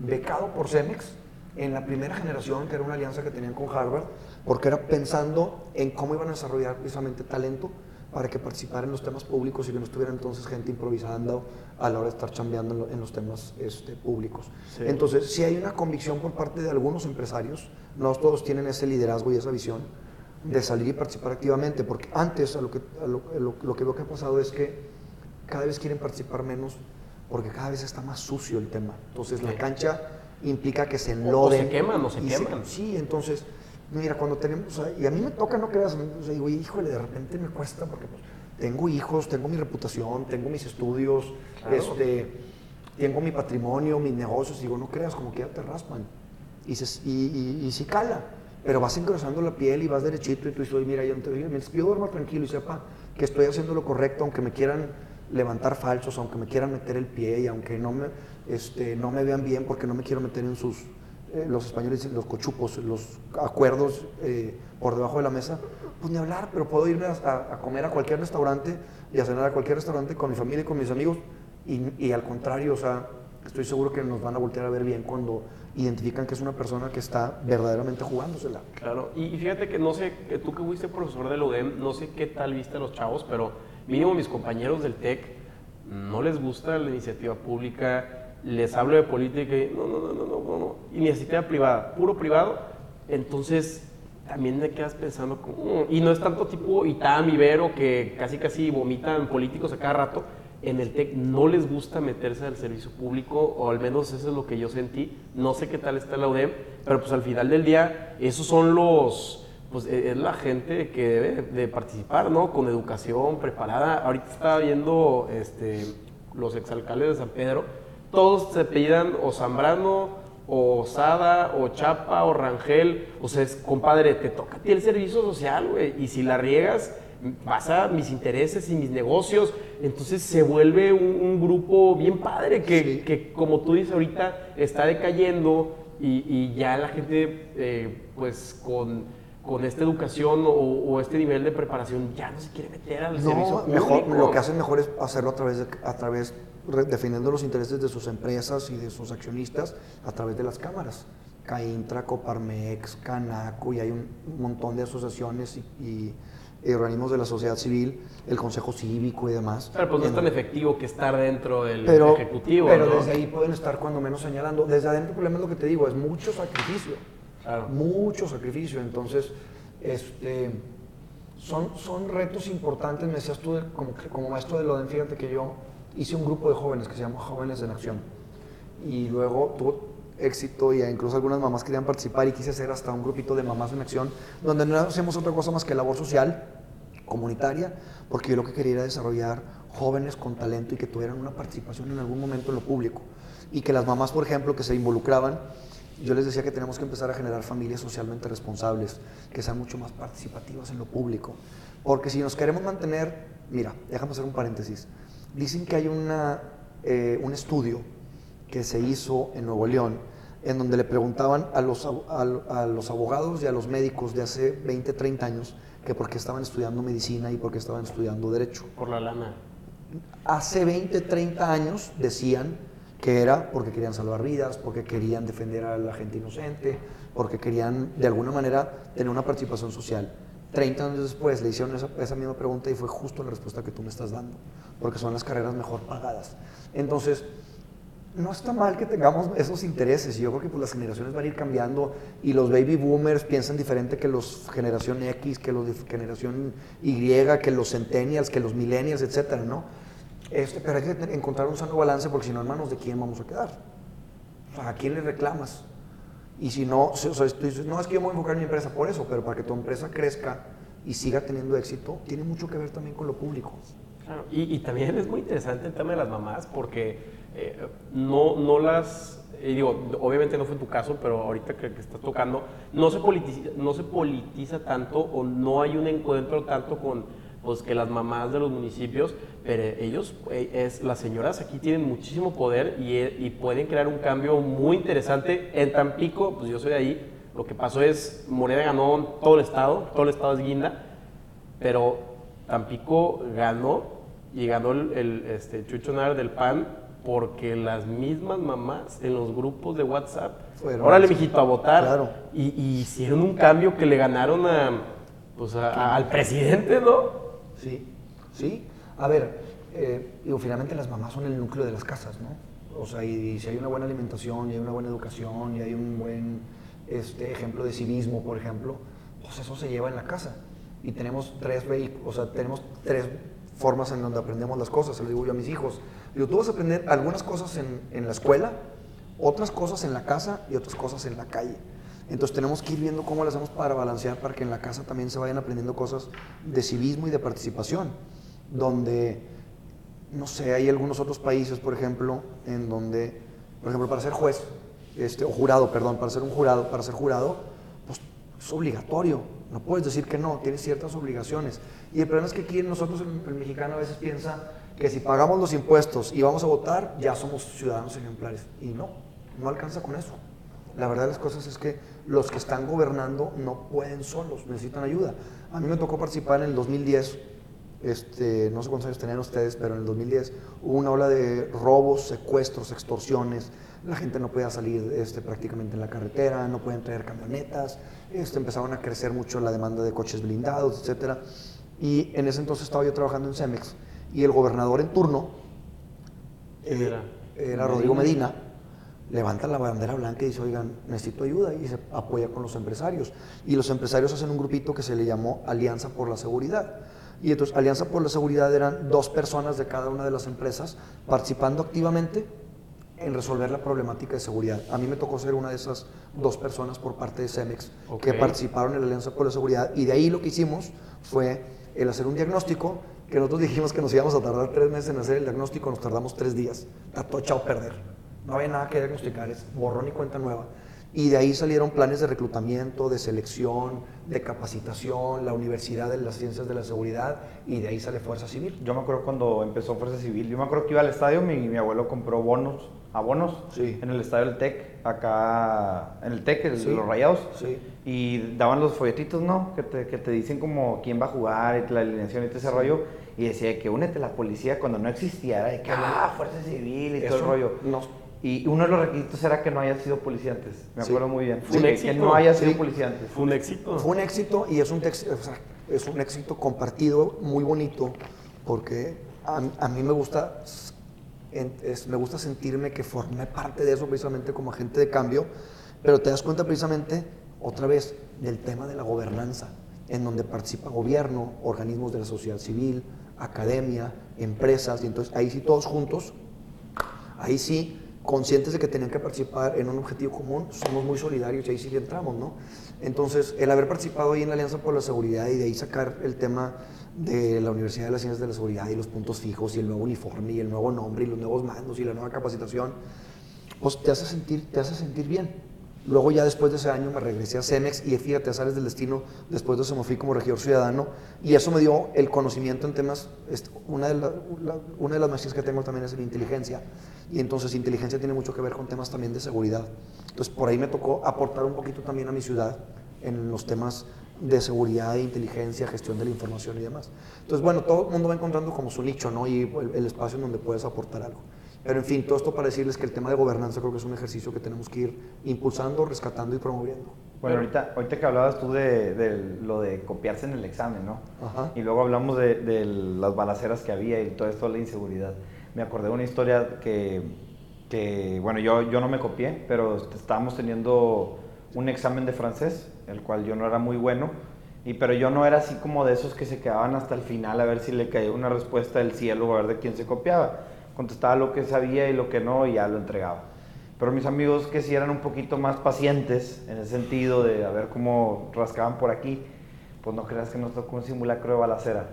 becado por CEMEX, en la primera generación, que era una alianza que tenían con Harvard, porque era pensando en cómo iban a desarrollar precisamente talento para que participara en los temas públicos y que no estuviera entonces gente improvisando a la hora de estar chambeando en, lo- en los temas este, públicos. Sí. Entonces, si hay una convicción por parte de algunos empresarios, no todos tienen ese liderazgo y esa visión, de salir y participar activamente, porque antes a lo que, a lo, a lo- lo que veo que ha pasado es que cada vez quieren participar menos porque cada vez está más sucio el tema. Entonces la cancha implica que se O- o enloden. se queman, o se queman. sí, entonces, mira, cuando tenemos, o sea, y a mí me toca, no creas, o sea, digo, híjole, de repente me cuesta porque pues, tengo hijos, tengo mi reputación, tengo mis estudios, Claro. este, tengo mi patrimonio, mis negocios, digo, no creas, como que ya te raspan. Y, se, y, y, y sí cala, pero vas engrosando la piel y vas derechito y tú dices, "Oye, mira, yo, yo duerma tranquilo y sepa que estoy haciendo lo correcto, aunque me quieran levantar falsos, aunque me quieran meter el pie y aunque no me, este, no me vean bien porque no me quiero meter en sus, eh, los españoles dicen los cochupos, los acuerdos eh, por debajo de la mesa, pues ni hablar, pero puedo irme a, comer a cualquier restaurante y a cenar a cualquier restaurante con mi familia y con mis amigos y, al contrario, o sea, estoy seguro que nos van a voltear a ver bien cuando identifican que es una persona que está verdaderamente jugándosela. Claro, y, y fíjate que no sé, que tú que fuiste profesor de la UDEM, no sé qué tal viste a los chavos, pero mínimo mis compañeros del TEC no les gusta la iniciativa pública, les hablo de política y no, no, no, no, no, no, no. iniciativa privada, puro privado, entonces también me quedas pensando, como, "Mm", y no es tanto tipo Itam, Ibero, que casi casi vomitan políticos a cada rato, en el TEC no les gusta meterse al servicio público, o al menos eso es lo que yo sentí. No sé qué tal está la UDEM, pero pues al final del día, esos son los, pues e- es la gente que debe de participar, ¿no? Con educación preparada. Ahorita estaba viendo este, los exalcaldes de San Pedro, todos se apellidan o Zambrano, o Sada, o Chapa, o Rangel. O sea, es, compadre, te toca a ti el servicio social, güey. Y si la riegas, vas a mis intereses y mis negocios. Entonces se vuelve un, un grupo bien padre que, Sí. que, como tú dices ahorita, está decayendo y, y ya la gente, eh, pues con, con esta educación o, o este nivel de preparación, ya no se quiere meter al servicio No, mejor, público. lo que hacen mejor es hacerlo a través, de, a través defendiendo los intereses de sus empresas y de sus accionistas a través de las cámaras. CAINTRA, Coparmex, Canaco, y hay un montón de asociaciones y, y, organismos de la sociedad civil, el Consejo Cívico y demás. Pero pues no es tan efectivo que estar dentro del pero, ejecutivo, pero ¿no? desde ahí pueden estar cuando menos señalando. Desde adentro el problema es lo que te digo, es mucho sacrificio. Claro. Mucho sacrificio. Entonces, este, son, son retos importantes. Me decías tú, como, como maestro de Loden, fíjate que yo hice un grupo de jóvenes que se llama Jóvenes en Acción. Y luego tuvo éxito y incluso algunas mamás querían participar y quise hacer hasta un grupito de mamás en acción donde no hacemos otra cosa más que labor social comunitaria, porque yo lo que quería era desarrollar jóvenes con talento y que tuvieran una participación en algún momento en lo público. Y que las mamás, por ejemplo, que se involucraban, yo les decía que tenemos que empezar a generar familias socialmente responsables, que sean mucho más participativas en lo público. Porque si nos queremos mantener, mira, déjame hacer un paréntesis. Dicen que hay una, eh, un estudio que se hizo en Nuevo León, en donde le preguntaban a los, a, a los abogados y a los médicos de hace 20, 30 años que por qué estaban estudiando medicina y por qué estaban estudiando derecho. Por la lana. Hace 20, 30 años decían que era porque querían salvar vidas, porque querían defender a la gente inocente, porque querían de alguna manera tener una participación social. 30 años después le hicieron esa, esa misma pregunta y fue justo la respuesta que tú me estás dando, porque son las carreras mejor pagadas. Entonces, no está mal que tengamos esos intereses. Yo creo que pues, las generaciones van a ir cambiando y los baby boomers piensan diferente que los generación X, que los de generación Y, que los centennials, que los millennials, etcétera, ¿no? Este, pero hay que encontrar un sano balance porque si no, en manos de quién vamos a quedar. O sea, ¿a quién le reclamas? Y si no, o sea, tú dices, no, es que yo me voy a enfocar en mi empresa por eso, pero para que tu empresa crezca y siga teniendo éxito, tiene mucho que ver también con lo público. Y, también es muy interesante el tema de las mamás porque eh, no, no las, y digo, obviamente no fue tu caso, pero ahorita que, que estás tocando, no se, politiza, no se politiza tanto o no hay un encuentro tanto con pues, que las mamás de los municipios, pero ellos, eh, es, las señoras aquí tienen muchísimo poder y, eh, y pueden crear un cambio muy interesante. En Tampico, pues yo soy de ahí, lo que pasó es, Morena ganó todo el estado, todo el estado es guinda, pero Tampico ganó y ganó el, el, este, Chucho Nara del PAN porque las mismas mamás en los grupos de WhatsApp, Fueron órale, mijito, a votar. Claro. Y, y hicieron un cambio que le ganaron a, pues a- a- al presidente, ¿no? Sí, sí. A ver, eh, digo, finalmente las mamás son el núcleo de las casas, ¿no? O sea, y, si hay una buena alimentación, y hay una buena educación, y hay un buen este, ejemplo de civismo, por ejemplo, pues eso se lleva en la casa. Y tenemos tres vehículos, o sea, tenemos tres formas en donde aprendemos las cosas, se lo digo yo a mis hijos. Digo, tú vas a aprender algunas cosas en, en la escuela, otras cosas en la casa y otras cosas en la calle. Entonces tenemos que ir viendo cómo lo hacemos para balancear, para que en la casa también se vayan aprendiendo cosas de civismo y de participación, donde, no sé, hay algunos otros países, por ejemplo, en donde, por ejemplo, para ser juez, este, o jurado, perdón, para ser un jurado, para ser jurado, pues es obligatorio, no puedes decir que no, tienes ciertas obligaciones. Y el problema es que aquí nosotros, el, el mexicano, a veces piensa que si pagamos los impuestos y vamos a votar, ya somos ciudadanos ejemplares. Y no, no alcanza con eso. La verdad de las cosas es que los que están gobernando no pueden solos, necesitan ayuda. A mí me tocó participar en el 2010, este, no sé cuántos años tenían ustedes, pero en el 2010 hubo una ola de robos, secuestros, extorsiones. La gente no podía salir este, prácticamente en la carretera, no podían traer camionetas, este, empezaron a crecer mucho la demanda de coches blindados, etcétera. Y en ese entonces estaba yo trabajando en Cemex y el gobernador en turno ¿Quién eh, era? era Rodrigo Medina, levanta la bandera blanca y dice, oigan, necesito ayuda y se apoya con los empresarios. Y los empresarios hacen un grupito que se le llamó Alianza por la Seguridad. Y entonces Alianza por la Seguridad eran dos personas de cada una de las empresas participando activamente en resolver la problemática de seguridad. A mí me tocó ser una de esas dos personas por parte de Cemex que Ok. participaron en la Alianza por la Seguridad y de ahí lo que hicimos fue el hacer un diagnóstico que nosotros dijimos que nos íbamos a tardar tres meses en hacer el diagnóstico, nos tardamos tres días. Está todo echado a perder. No había nada que diagnosticar, es borrón y cuenta nueva. Y de ahí salieron planes de reclutamiento, de selección, de capacitación, la Universidad de las Ciencias de la Seguridad y de ahí sale Fuerza Civil. Yo me acuerdo cuando empezó Fuerza Civil. Yo me acuerdo que iba al estadio, mi, mi abuelo compró bonos, abonos, Sí. en el estadio del TEC, acá en el TEC, Sí. los rayados. Sí. Y daban los folletitos, ¿no? Que te, que te dicen como quién va a jugar y la alineación y todo ese rollo. Y decía que únete a la policía cuando no existía, era de que, ah, Fuerza Civil y todo el Eso rollo. no- Y uno de los requisitos era que no haya sido policía antes. Me Sí. acuerdo muy bien. Fue un que, éxito. que no haya sido Sí. policía antes. Fue un éxito. Fue un éxito y es un, tex- o sea, es un éxito compartido muy bonito porque a, a mí me gusta, me gusta sentirme que formé parte de eso precisamente como agente de cambio, pero te das cuenta precisamente otra vez del tema de la gobernanza, en donde participa gobierno, organismos de la sociedad civil, academia, empresas, y entonces ahí sí todos juntos ahí sí, conscientes de que tenían que participar en un objetivo común, somos muy solidarios y ahí sí entramos, ¿no? Entonces, el haber participado ahí en la Alianza por la Seguridad y de ahí sacar el tema de la Universidad de las Ciencias de la Seguridad y los puntos fijos y el nuevo uniforme y el nuevo nombre y los nuevos mandos y la nueva capacitación, pues te hace sentir, te hace sentir bien. Luego ya después de ese año me regresé a Cemex y fíjate, sales del destino, después de eso me fui como regidor ciudadano y eso me dio el conocimiento en temas, una de, una de las maestrías que tengo también es en inteligencia y entonces inteligencia tiene mucho que ver con temas también de seguridad. Entonces por ahí me tocó aportar un poquito también a mi ciudad en los temas de seguridad, de inteligencia, gestión de la información y demás. Entonces bueno, todo el mundo va encontrando como su nicho, ¿no? Y el, el espacio en donde puedes aportar algo. Pero en fin, todo esto para decirles que el tema de gobernanza creo que es un ejercicio que tenemos que ir impulsando, rescatando y promoviendo. Bueno, ahorita, ahorita que hablabas tú de, de lo de copiarse en el examen, ¿no? Ajá. Y luego hablamos de, de las balaceras que había y todo esto la inseguridad. Me acordé de una historia que, que bueno, yo, yo no me copié, pero est- estábamos teniendo un examen de francés, el cual yo no era muy bueno, y, pero yo no era así como de esos que se quedaban hasta el final a ver si le caía una respuesta del cielo a ver de quién se copiaba. Contestaba lo que sabía y lo que no y ya lo entregaba. Pero mis amigos que sí eran un poquito más pacientes en el sentido de a ver cómo rascaban por aquí, pues no creas que nos tocó un simulacro de balacera.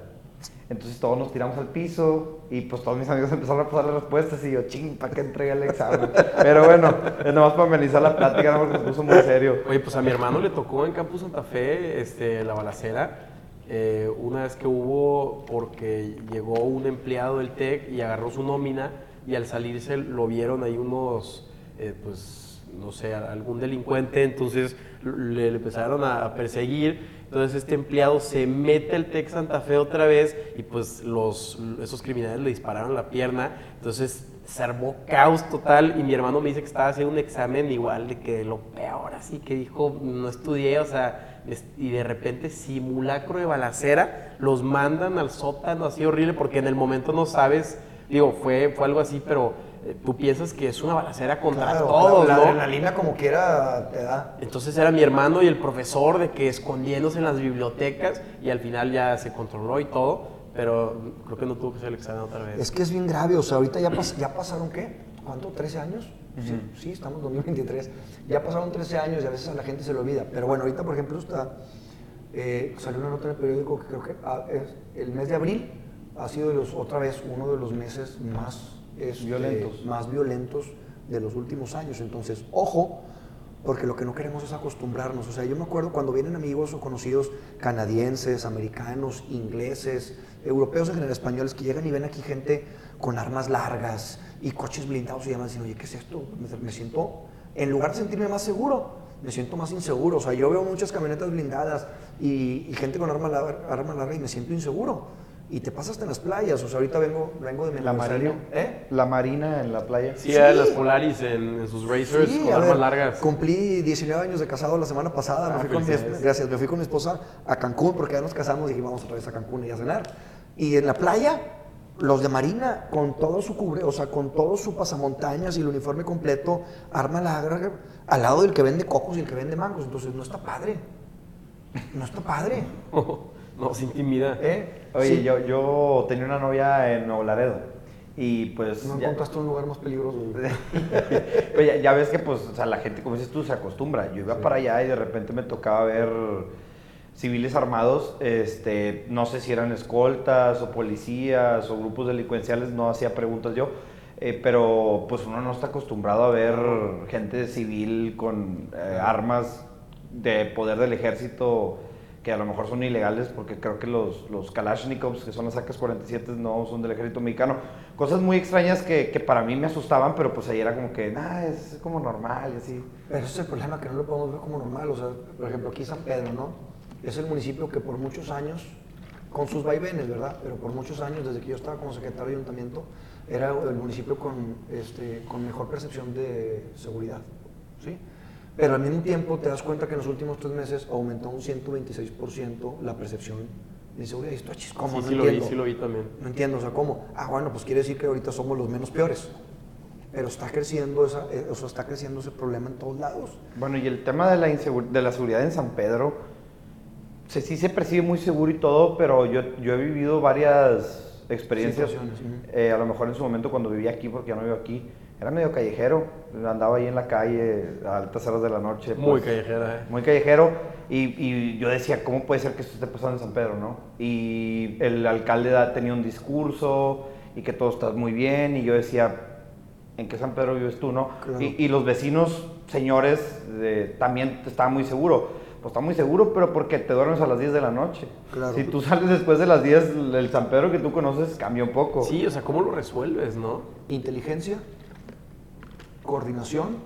Entonces todos nos tiramos al piso y pues todos mis amigos empezaron a pasar las respuestas y yo, ching, ¿para qué entregué el examen? Pero bueno, es nomás para amenizar la plática, porque se puso muy serio. Oye, pues a mi hermano le tocó en Campus Santa Fe este, la balacera. eh, una vez que hubo, porque llegó un empleado del TEC y agarró su nómina y al salirse lo vieron ahí unos, eh, pues, no sé, algún delincuente, entonces le, le empezaron a perseguir. Entonces este empleado se mete al TEC Santa Fe otra vez y pues los, esos criminales le dispararon la pierna. Entonces se armó caos total y mi hermano me dice que estaba haciendo un examen igual de que lo peor, así que dijo, no estudié, o sea, y de repente simulacro de balacera, los mandan al sótano así horrible porque en el momento no sabes, digo, fue, fue algo así, pero tú piensas que es una balacera contra Claro, todos, la, la ¿no? adrenalina como quiera te da. Entonces era mi hermano y el profesor de que escondiéndose en las bibliotecas y al final ya se controló y todo, pero creo que no tuvo que hacer el examen otra vez. Es que es bien grave, o sea, ahorita ya, pas- ya pasaron, ¿qué? ¿Cuánto? ¿13 años? sí, sí, estamos en 2023. Ya pasaron 13 años y a veces a la gente se le olvida. Pero bueno, ahorita, por ejemplo, está, eh, salió una nota en el periódico que creo que ah, es- el mes de abril ha sido los, otra vez uno de los meses más este, Violentos. más violentos de los últimos años. Entonces, ojo, porque lo que no queremos es acostumbrarnos. O sea, yo me acuerdo cuando vienen amigos o conocidos canadienses, americanos, ingleses, europeos en general, españoles, que llegan y ven aquí gente con armas largas y coches blindados y llaman dicen, oye, ¿qué es esto? Me, me siento en lugar de sentirme más seguro, me siento más inseguro. O sea, yo veo muchas camionetas blindadas y, y gente con arma larga, arma larga y me siento inseguro. Y te pasas hasta en las playas. O sea, ahorita vengo, vengo de mi La marina. ¿Eh? La marina en la playa. Sí, a las Polaris en, en sus racers Sí, con armas ver, largas. Cumplí 19 años de casado la semana pasada. me Ah, fui con mi, felicidades. esp- gracias, me fui con mi esposa a Cancún porque ya nos casamos y dije, vamos otra vez a Cancún y a cenar. Y en la playa, los de Marina, con todo su cubre, o sea, con todo su pasamontañas y el uniforme completo, arma larga, al lado del que vende cocos y el que vende mangos. Entonces, no está padre. No está padre. no, se intimida. ¿eh? Oye, Sí. yo, yo tenía una novia en Nuevo Laredo. Y pues. No ya- encontraste un lugar más peligroso. ya, ya ves que pues, o sea, la gente, como dices tú, se acostumbra. Yo iba para allá y de repente me tocaba ver civiles armados, este, no sé si eran escoltas o policías o grupos delincuenciales, no hacía preguntas yo, eh, pero pues uno no está acostumbrado a ver gente civil con eh, armas de poder del ejército que a lo mejor son ilegales porque creo que los, los Kalashnikovs, que son las AK-47, no son del ejército mexicano. Cosas muy extrañas que, que para mí me asustaban, pero pues ahí era como que, nah, es como normal y así. Pero ese es el problema, que no lo podemos ver como normal. O sea, por ejemplo, aquí San Pedro, ¿no? Es el municipio que por muchos años, con sus vaivenes, ¿verdad? Pero por muchos años, desde que yo estaba como secretario de ayuntamiento, era el municipio con, este, con mejor percepción de seguridad, ¿sí? Pero al mismo tiempo te das cuenta que en los últimos tres meses aumentó un 126% la percepción de inseguridad. Y esto, "Achis, ¿cómo? sí, no sí lo vi, entiendo". sí lo vi también. No entiendo, o sea, ¿cómo? Ah, bueno, pues quiere decir que ahorita somos los menos peores. Pero está creciendo, esa, eh, o sea, está creciendo ese problema en todos lados. Bueno, y el tema de la, de la seguridad en San Pedro, se, sí se percibe muy seguro y todo, pero yo, yo he vivido varias experiencias. Eh, a lo mejor en su momento cuando vivía aquí, porque ya no vivo aquí, era medio callejero. Andaba ahí en la calle a altas horas de la noche. Muy pues, callejera, ¿eh? Muy callejero. Y, y yo decía, ¿cómo puede ser que esto esté pasando en San Pedro, no? Y el alcalde tenía un discurso y que todo está muy bien. Y yo decía, ¿en qué San Pedro vives tú, no? Claro. Y, y los vecinos, señores, de- también estaban muy seguro. Pues está muy seguro, pero porque te duermes a las 10 de la noche. Claro. Si tú sales después de las 10, el San Pedro que tú conoces cambia un poco. Sí, o sea, ¿cómo lo resuelves, no? Inteligencia, coordinación,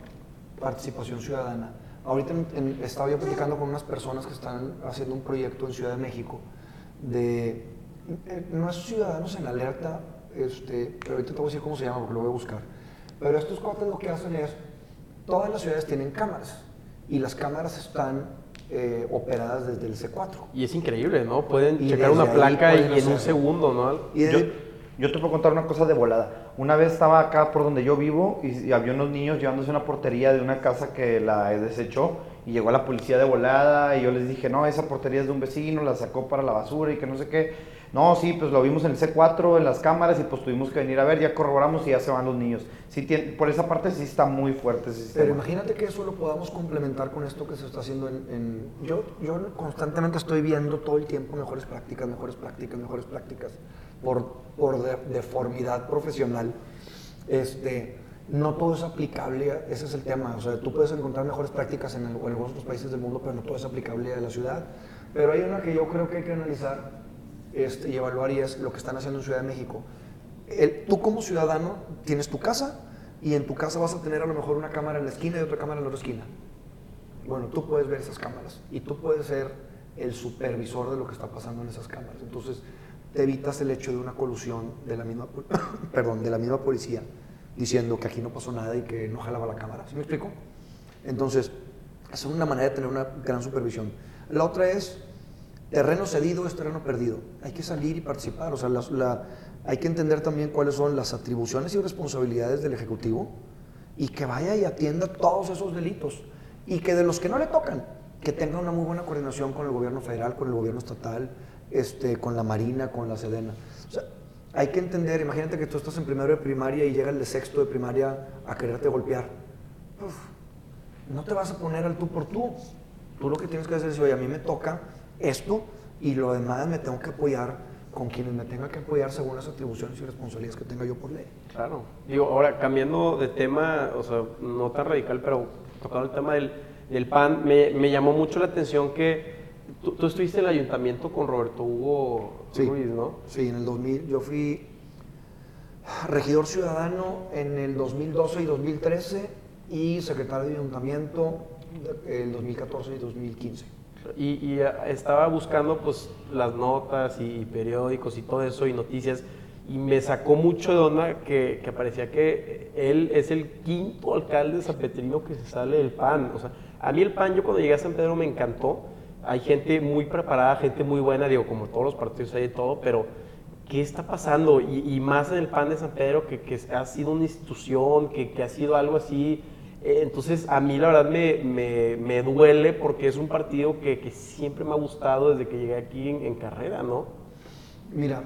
participación ciudadana. Ahorita en- en- estaba yo platicando con unas personas que están haciendo un proyecto en Ciudad de México de, eh, no es ciudadanos en alerta, este, pero ahorita te voy a decir cómo se llama porque lo voy a buscar. Pero estos cuates lo que hacen es, todas las ciudades tienen cámaras y las cámaras están eh, operadas desde el C4. Y es increíble, ¿no? Pueden Y checar una placa y en un segundo, ¿no? Y de- Yo, yo te puedo contar una cosa de volada. Una vez estaba acá por donde yo vivo y, y había unos niños llevándose una portería de una casa que la desechó y llegó la policía de volada y yo les dije, no, esa portería es de un vecino, la sacó para la basura y que no sé qué. No, sí, pues lo vimos en el C4, en las cámaras y pues tuvimos que venir a ver, ya corroboramos y ya se van los niños. Sí, tiene- por esa parte sí está muy fuerte ese sistema. Pero imagínate que eso lo podamos complementar con esto que se está haciendo en... en- yo, yo constantemente estoy viendo todo el tiempo mejores prácticas, mejores prácticas, mejores prácticas, por, por de- deformidad profesional. Este, no todo es aplicable, ese es el tema. O sea, tú puedes encontrar mejores prácticas en algunos otros países del mundo, pero no todo es aplicable a la ciudad. Pero hay una que yo creo que hay que analizar este, y evaluar y es lo que están haciendo en Ciudad de México. El- tú como ciudadano tienes tu casa y en tu casa vas a tener a lo mejor una cámara en la esquina y otra cámara en la otra esquina. Bueno, tú puedes ver esas cámaras y tú puedes ser el supervisor de lo que está pasando en esas cámaras. Entonces, te evitas el hecho de una colusión de la misma, perdón, de la misma policía diciendo que aquí no pasó nada y que no jalaba la cámara. ¿Sí me explico? Entonces, es una manera de tener una gran supervisión. La otra es terreno cedido es terreno perdido. Hay que salir y participar. O sea, las- la- hay que entender también cuáles son las atribuciones y responsabilidades del Ejecutivo y que vaya y atienda todos esos delitos. Y que de los que no le tocan, que tenga una muy buena coordinación con el gobierno federal, con el gobierno estatal, este, con la Marina, con la Sedena. O sea, hay que entender, imagínate que tú estás en primero de primaria y llega el de sexto de primaria a quererte golpear. No te vas a poner al tú por tú. Tú lo que tienes que hacer es, oye, a mí me toca esto y lo demás me tengo que apoyar con quienes me tenga que apoyar según las atribuciones y responsabilidades que tenga yo por ley. Claro. Digo, ahora, cambiando de tema, o sea, no tan radical, pero tocando el tema del, del PAN, me, me llamó mucho la atención que tú, tú estuviste en el ayuntamiento con Roberto Hugo Ruiz, ¿no? Sí, en el 2000 yo fui regidor ciudadano en el 2012 y 2013 y secretario de ayuntamiento el 2014 y 2015. Y, y, eh, estaba buscando pues las notas y periódicos y todo eso y noticias y me sacó mucho de onda que, que parecía que él es el quinto alcalde zapetrino que se sale del PAN. O sea, a mí el PAN, yo cuando llegué a San Pedro me encantó. Hay gente muy preparada, gente muy buena, digo, como todos los partidos hay de todo, pero ¿qué está pasando? Y, y más en el PAN de San Pedro, que, que ha sido una institución, que, que ha sido algo así. Eh, entonces, a mí la verdad me, me, me, duele porque es un partido que, que, siempre me ha gustado desde que llegué aquí en, en carrera, ¿no? Mira,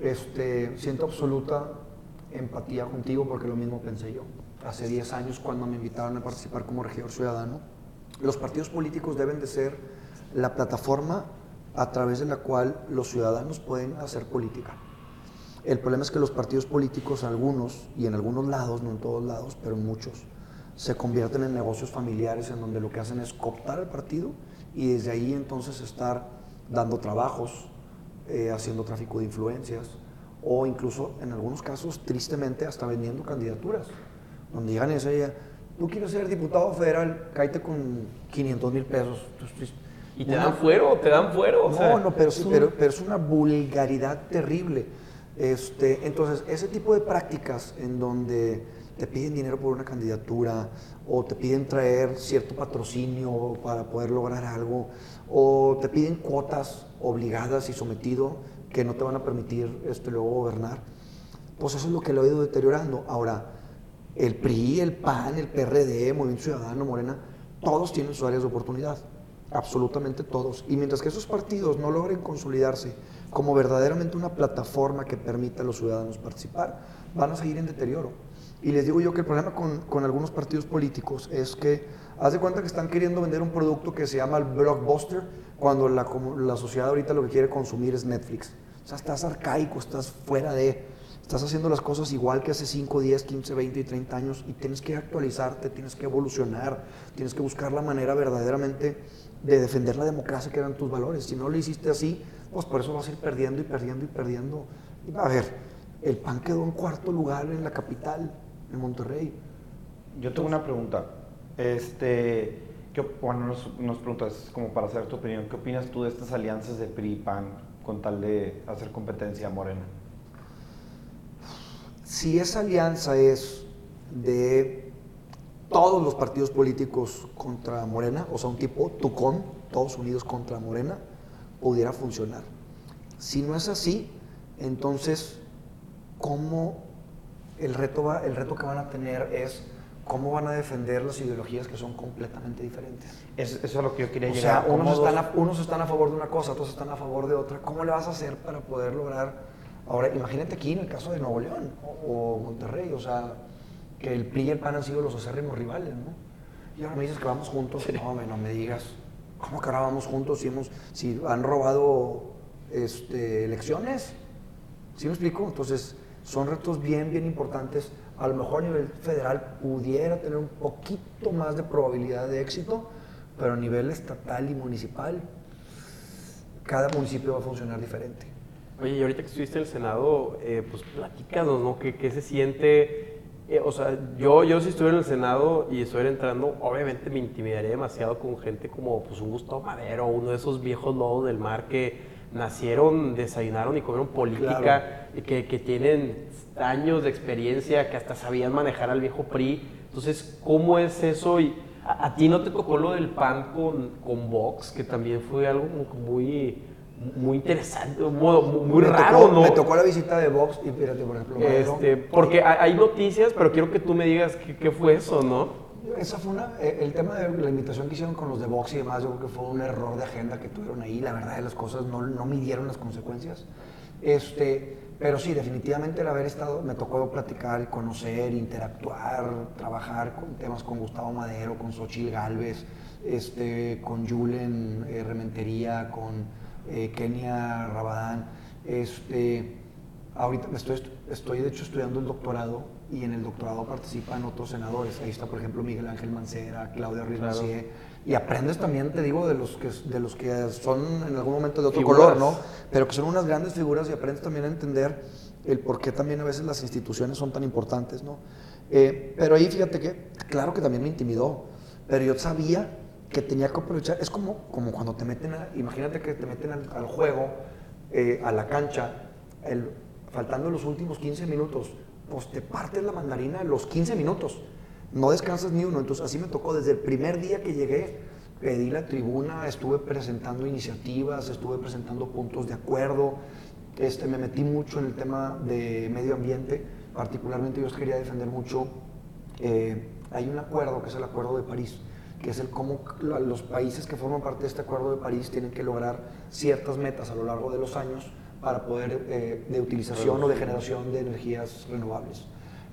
este, siento absoluta empatía contigo porque lo mismo pensé yo. Hace 10 años cuando me invitaron a participar como regidor ciudadano, los partidos políticos deben de ser la plataforma a través de la cual los ciudadanos pueden hacer política. El problema es que los partidos políticos, algunos, y en algunos lados, no en todos lados, pero en muchos, se convierten en negocios familiares en donde lo que hacen es cooptar el partido y desde ahí entonces estar dando trabajos, eh, haciendo tráfico de influencias o incluso en algunos casos, tristemente, hasta vendiendo candidaturas. Donde llegan y dicen, tú quieres ser diputado federal, cállate con 500 mil pesos. ¿Y te dan fuero? ¿Te dan fuero? no, no, pero, sí, pero, pero, es una vulgaridad terrible. Este, entonces, ese tipo de prácticas en donde te piden dinero por una candidatura o te piden traer cierto patrocinio para poder lograr algo o te piden cuotas obligadas y sometido que no te van a permitir este, luego gobernar, pues eso es lo que lo ha ido deteriorando. Ahora, el PRI, el PAN, el PRD, Movimiento Ciudadano, Morena, todos tienen sus áreas de oportunidad, absolutamente todos. Y mientras que esos partidos no logren consolidarse como verdaderamente una plataforma que permita a los ciudadanos participar, van a seguir en deterioro. Y les digo yo que el problema con, con algunos partidos políticos es que haz de cuenta que están queriendo vender un producto que se llama el blockbuster, cuando la, la sociedad ahorita lo que quiere consumir es Netflix. O sea, estás arcaico, estás fuera de... Estás haciendo las cosas igual que hace 5, 10, 15, 20 y 30 años y tienes que actualizarte, tienes que evolucionar, tienes que buscar la manera verdaderamente de defender la democracia que eran tus valores. Si no lo hiciste así, pues por eso vas a ir perdiendo y perdiendo y perdiendo. A ver, el PAN quedó en cuarto lugar en la capital, en Monterrey. Yo tengo una pregunta. Este, ¿qué, bueno, nos, nos, preguntas como para saber tu opinión. ¿Qué opinas tú de estas alianzas de PRI y PAN con tal de hacer competencia a Morena? Si esa alianza es de todos los partidos políticos contra Morena, o sea, un tipo Tucón, todos unidos contra Morena, pudiera funcionar. Si no es así, entonces, ¿cómo el reto, va, el reto que van a tener es cómo van a defender las ideologías que son completamente diferentes. Eso, eso es lo que yo quería o llegar. Sea, unos, están a, unos están a favor de una cosa, otros están a favor de otra. ¿Cómo le vas a hacer para poder lograr? Ahora, imagínate aquí en el caso de Nuevo León o, o Monterrey, o sea, que el PRI y el PAN han sido los acérrimos rivales, ¿no? Y ahora me dices que vamos juntos. Sí. No, no me digas. ¿Cómo que ahora vamos juntos si, hemos, si han robado este, elecciones? ¿Sí me explico? Entonces, son retos bien, bien importantes. A lo mejor a nivel federal pudiera tener un poquito más de probabilidad de éxito, pero a nivel estatal y municipal, cada municipio va a funcionar diferente. Oye, y ahorita que estuviste en el Senado, eh, pues platícanos, ¿no? ¿Qué, qué se siente? Eh, o sea, yo, yo si estuviera en el Senado y estuviera entrando, obviamente me intimidaría demasiado con gente como pues, un Gustavo Madero, uno de esos viejos lobos del mar que nacieron, desayunaron y comieron política, claro. que, que, tienen años de experiencia, que hasta sabían manejar al viejo PRI. Entonces, ¿cómo es eso? Y a, a ti no te tocó lo del PAN con, con Vox, que también fue algo muy, muy interesante, muy, muy me raro, tocó, ¿no? Me tocó la visita de Vox y fíjate, por ejemplo, este, porque hay noticias, pero quiero que tú me digas qué, qué fue eso, ¿no? Esa fue una, eh, el tema de la invitación que hicieron con los de Vox y demás, yo creo que fue un error de agenda que tuvieron ahí. La verdad de las cosas no, no midieron las consecuencias. Este, pero sí, definitivamente el haber estado, me tocó platicar, conocer, interactuar, trabajar con temas con Gustavo Madero, con Xochitl Galvez, este, con Julen eh, Rementería, con eh, Kenia Rabadán. Este, ahorita estoy, estoy de hecho estudiando el doctorado y en el doctorado participan otros senadores. Ahí está, por ejemplo, Miguel Ángel Mancera, Claudia Ruiz claro. Y aprendes también, te digo, de los, que, de los que son en algún momento de otro figuras. color, ¿no? Pero que son unas grandes figuras y aprendes también a entender el por qué también a veces las instituciones son tan importantes, ¿no? Eh, pero ahí fíjate que, claro que también me intimidó, pero yo sabía que tenía que aprovechar. Es como, como cuando te meten, a, imagínate que te meten al, juego, eh, a la cancha, el, faltando los últimos 15 minutos, pues te partes la mandarina los 15 minutos. No descansas ni uno. Entonces así me tocó desde el primer día que llegué, pedí la tribuna, estuve presentando iniciativas, estuve presentando puntos de acuerdo, este, me metí mucho en el tema de medio ambiente, particularmente yo quería defender mucho, eh, hay un acuerdo que es el Acuerdo de París, que es el cómo los países que forman parte de este Acuerdo de París tienen que lograr ciertas metas a lo largo de los años para poder, eh, de utilización o de generación de energías renovables.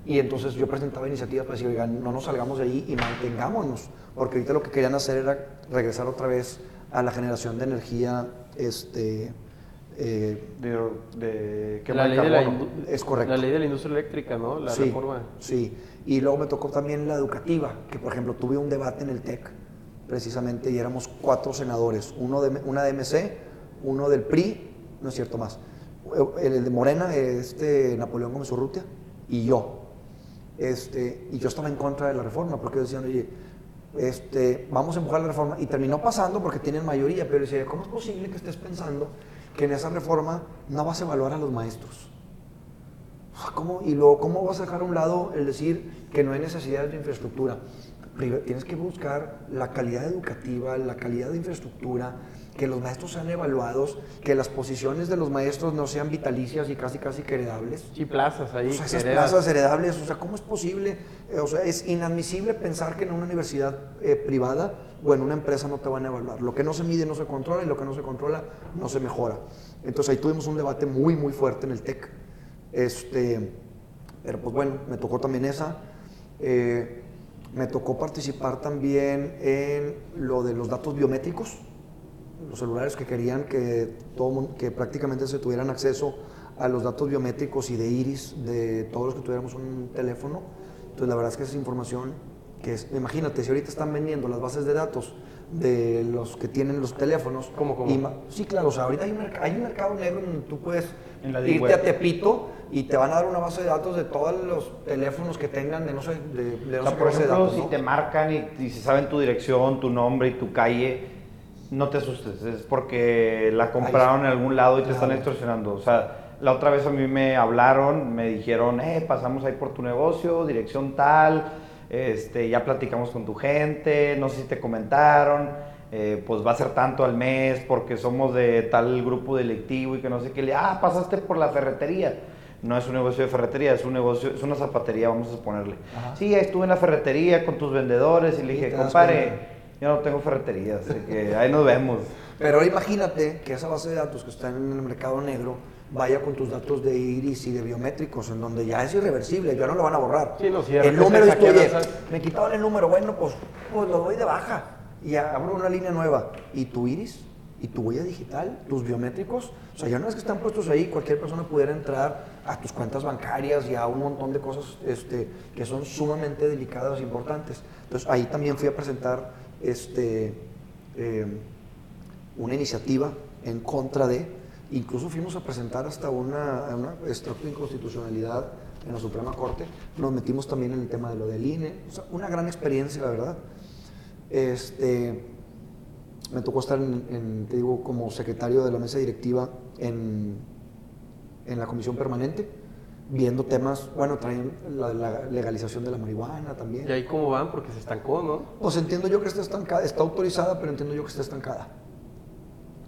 Y entonces yo presentaba iniciativas para decir, oigan, no nos salgamos de ahí y mantengámonos, porque ahorita lo que querían hacer era regresar otra vez a la generación de energía, este, eh, De, de La ley, de la Es correcto. la ley de la industria eléctrica, ¿no? La sí, reforma. Sí, y luego me tocó también la educativa, que por ejemplo tuve un debate en el TEC, precisamente, y éramos cuatro senadores, uno de, una de MC, uno del PRI, no es cierto más, el de Morena, este Napoleón Gómez Urrutia, y yo. Este, y yo estaba en contra de la reforma, porque decían, oye, este, vamos a empujar la reforma, y terminó pasando porque tienen mayoría, pero decía, ¿cómo es posible que estés pensando que en esa reforma no vas a evaluar a los maestros? ¿Cómo? Y luego, ¿cómo vas a dejar a un lado el decir que no hay necesidad de infraestructura? Tienes que buscar la calidad educativa, la calidad de infraestructura, que los maestros sean evaluados, que las posiciones de los maestros no sean vitalicias y casi casi que heredables. Sí, plazas ahí. O sea, esas heredas. plazas heredables, o sea, ¿cómo es posible? O sea, es inadmisible pensar que en una universidad eh, privada o en una empresa no te van a evaluar. Lo que no se mide no se controla y lo que no se controla no se mejora. Entonces ahí tuvimos un debate muy, muy fuerte en el TEC. Este, pero pues bueno, me tocó también esa. Eh, me tocó participar también en lo de los datos biométricos los celulares que querían que, todo, que prácticamente se tuvieran acceso a los datos biométricos y de iris de todos los que tuviéramos un teléfono. Entonces la verdad es que esa información que es, imagínate, si ahorita están vendiendo las bases de datos de los que tienen los teléfonos. ¿Cómo, cómo? y sí, claro, o sea, ahorita hay un, hay un mercado negro donde tú puedes irte web. a Tepito y te van a dar una base de datos de todos los teléfonos que tengan de no sé, de, de no O sea, por base de ejemplo, datos, si ¿no? te marcan y, y si saben tu dirección, tu nombre y tu calle, no te asustes. Es porque la compraron en algún lado y te están Claro. extorsionando. O sea, la otra vez a mí me hablaron, me dijeron, eh, pasamos ahí por tu negocio, dirección tal, este, ya platicamos con tu gente, no sé si te comentaron, eh, pues va a ser tanto al mes porque somos de tal grupo delictivo y que no sé qué. Le, ah, pasaste por la ferretería. No es un negocio de ferretería, es un negocio, es una zapatería, vamos a suponerle. Ajá. Sí, estuve en la ferretería con tus vendedores y le dije, compadre, yo no tengo ferretería, así que ahí nos vemos. Pero imagínate que esa base de datos que está en el mercado negro vaya con tus datos de iris y de biométricos, en donde ya es irreversible, ya no lo van a borrar. Sí, no, si de el número, esas- me quitaban el número, bueno, pues, pues lo doy de baja y abro una línea nueva. ¿Y tu iris? ¿Y tu huella digital? ¿Tus biométricos? O sea, ya no es que están puestos ahí, cualquier persona pudiera entrar a tus cuentas bancarias y a un montón de cosas este, que son sumamente delicadas e importantes. Entonces, ahí también fui a presentar este, eh, una iniciativa en contra de, incluso fuimos a presentar hasta una, una de inconstitucionalidad en la Suprema Corte, nos metimos también en el tema de lo del INE, o sea, una gran experiencia, la verdad. Este, me tocó estar, en, en, te digo, como secretario de la mesa directiva en, en la comisión permanente, viendo temas, bueno, traen la, la legalización de la marihuana también. ¿Y ahí cómo van? Porque se estancó, ¿no? Pues entiendo yo que está estancada, está autorizada, pero entiendo yo que está estancada.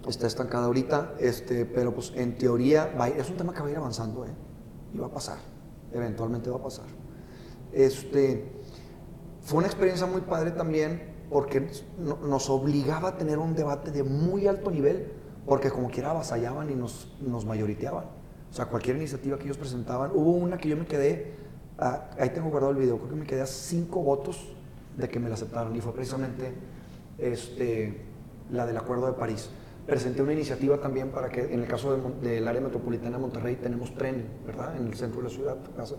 Está estancada ahorita, este, pero pues en teoría va a ir- es un tema que va a ir avanzando, ¿eh? Y va a pasar, eventualmente va a pasar. Este, fue una experiencia muy padre también porque no- nos obligaba a tener un debate de muy alto nivel, porque como quiera avasallaban y nos, nos mayoriteaban. O sea, cualquier iniciativa que ellos presentaban, hubo una que yo me quedé, ah, ahí tengo guardado el video, creo que me quedé a cinco votos de que me la aceptaron y fue precisamente este, la del Acuerdo de París. Presenté una iniciativa también para que, en el caso de del área metropolitana de Monterrey, tenemos tren, ¿verdad? En el centro de la ciudad, casa.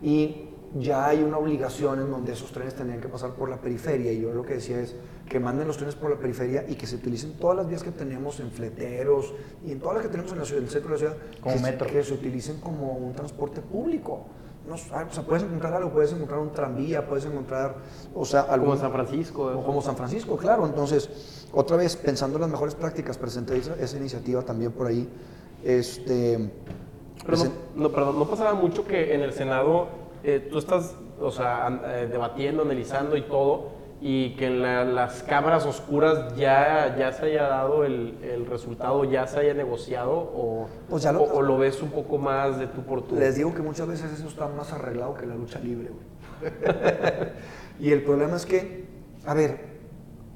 Y ya hay una obligación en donde esos trenes tendrían que pasar por la periferia. Y yo lo que decía es que manden los trenes por la periferia y que se utilicen todas las vías que tenemos en fleteros y en todas las que tenemos en, la ciudad, en el centro de la ciudad, Como que, metro. que se utilicen como un transporte público. no, o sea, puedes encontrar algo, puedes encontrar un tranvía, puedes encontrar, o sea, algo. Como San Francisco. O como San Francisco, claro. Entonces, otra vez, pensando en las mejores prácticas, presenté esa, esa iniciativa también por ahí. Este, Pero no, presen- no, perdón, ¿no pasaba mucho que en el Senado eh, tú estás, o sea, eh, debatiendo, analizando y todo, y que en la- las cámaras oscuras ya, ya se haya dado el, el resultado, ya se haya negociado, o, Pues ya lo- o, o lo ves un poco más de tú por tú? Les digo que muchas veces eso está más arreglado que la lucha libre, güey. y el problema es que, a ver,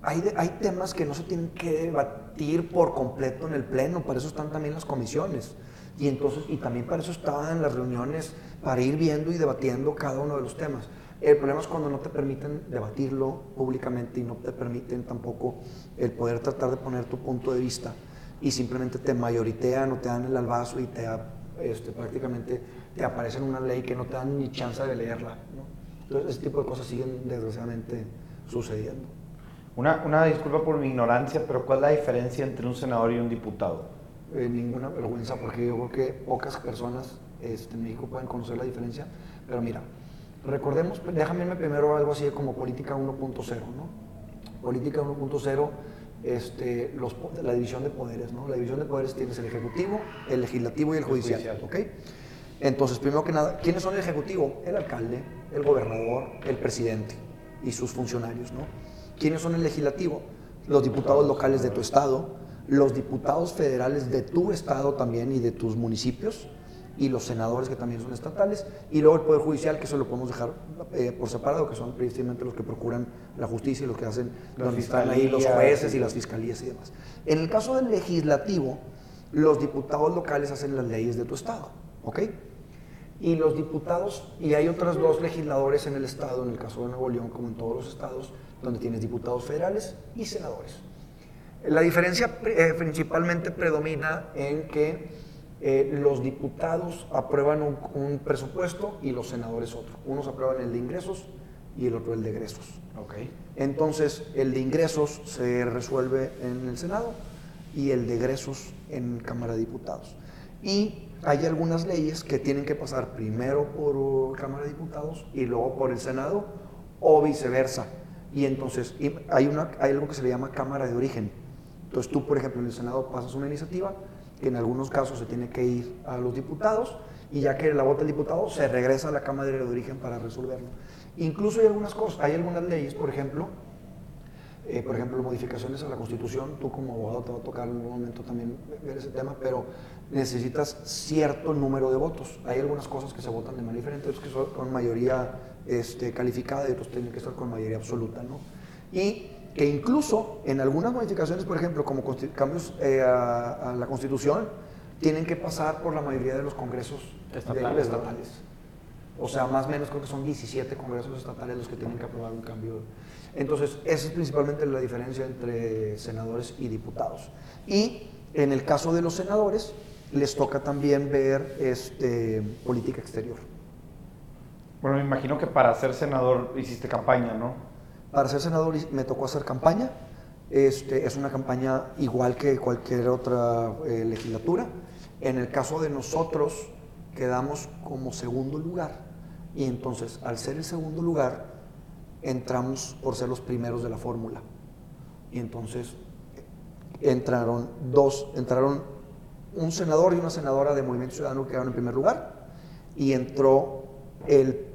hay, de- hay temas que no se tienen que debatir por completo en el pleno, para eso están también las comisiones. Y entonces, y también para eso están las reuniones, para ir viendo y debatiendo cada uno de los temas. El problema es cuando no te permiten debatirlo públicamente y no te permiten tampoco el poder tratar de poner tu punto de vista y simplemente te mayoritean o te dan el albazo y te este, prácticamente te aparece en una ley que no te dan ni chance de leerla. ¿no? Entonces, ese tipo de cosas siguen desgraciadamente sucediendo. Una, una disculpa por mi ignorancia, pero ¿cuál es la diferencia entre un senador y un diputado? Eh, ninguna vergüenza, porque yo creo que pocas personas este, en México pueden conocer la diferencia. Pero mira, recordemos, déjame irme primero algo así como política 1.0, ¿no? Política 1.0, este, los la división de poderes, ¿no? La división de poderes tienes el ejecutivo, el legislativo y el judicial, judicial. ¿ok? Entonces, primero que nada, ¿quiénes son el ejecutivo? El alcalde, el gobernador, el presidente y sus funcionarios, ¿no? ¿Quiénes son el legislativo? Los diputados locales de tu estado, los diputados federales de tu estado también y de tus municipios, y los senadores que también son estatales, y luego el Poder Judicial, que eso lo podemos dejar eh, por separado, que son precisamente los que procuran la justicia y los que hacen, donde están ahí los jueces y las fiscalías y demás. En el caso del legislativo, los diputados locales hacen las leyes de tu estado, ¿ok? Y los diputados, y hay otros dos legisladores en el estado, en el caso de Nuevo León, como en todos los estados, donde tienes diputados federales y senadores. La diferencia eh, principalmente predomina en que eh, los diputados aprueban un, un presupuesto y los senadores otro. Unos aprueban el de ingresos y el otro el de egresos. Ok. Entonces, el de ingresos se resuelve en el Senado y el de egresos en Cámara de Diputados. Y hay algunas leyes que tienen que pasar primero por uh, Cámara de Diputados y luego por el Senado o viceversa. Y entonces y hay, una, hay algo que se le llama Cámara de Origen. Entonces tú, por ejemplo, en el Senado pasas una iniciativa que en algunos casos se tiene que ir a los diputados y ya que la vota el diputado se regresa a la Cámara de Origen para resolverlo. Incluso hay algunas cosas, hay algunas leyes, por ejemplo, eh, por ejemplo, modificaciones a la Constitución, tú como abogado te va a tocar en algún momento también ver ese tema, pero necesitas cierto número de votos. Hay algunas cosas que se votan de manera diferente, otras que son con mayoría este, calificada y otros tienen que estar con mayoría absoluta, ¿no? Y que incluso en algunas modificaciones, por ejemplo, como cambios eh, a, a la Constitución, tienen que pasar por la mayoría de los congresos estatales. O sea, más o menos creo que son 17 congresos estatales los que tienen que aprobar un cambio. Entonces, esa es principalmente la diferencia entre senadores y diputados. Y en el caso de los senadores, les toca también ver este, política exterior. Bueno, me imagino que para ser senador hiciste campaña, ¿no? Para ser senador me tocó hacer campaña. Este, es una campaña igual que cualquier otra eh, legislatura. En el caso de nosotros, quedamos como segundo lugar. Y entonces, al ser el segundo lugar, entramos por ser los primeros de la fórmula. Y entonces entraron dos, entraron un senador y una senadora de Movimiento Ciudadano que quedaron en primer lugar. Y entró el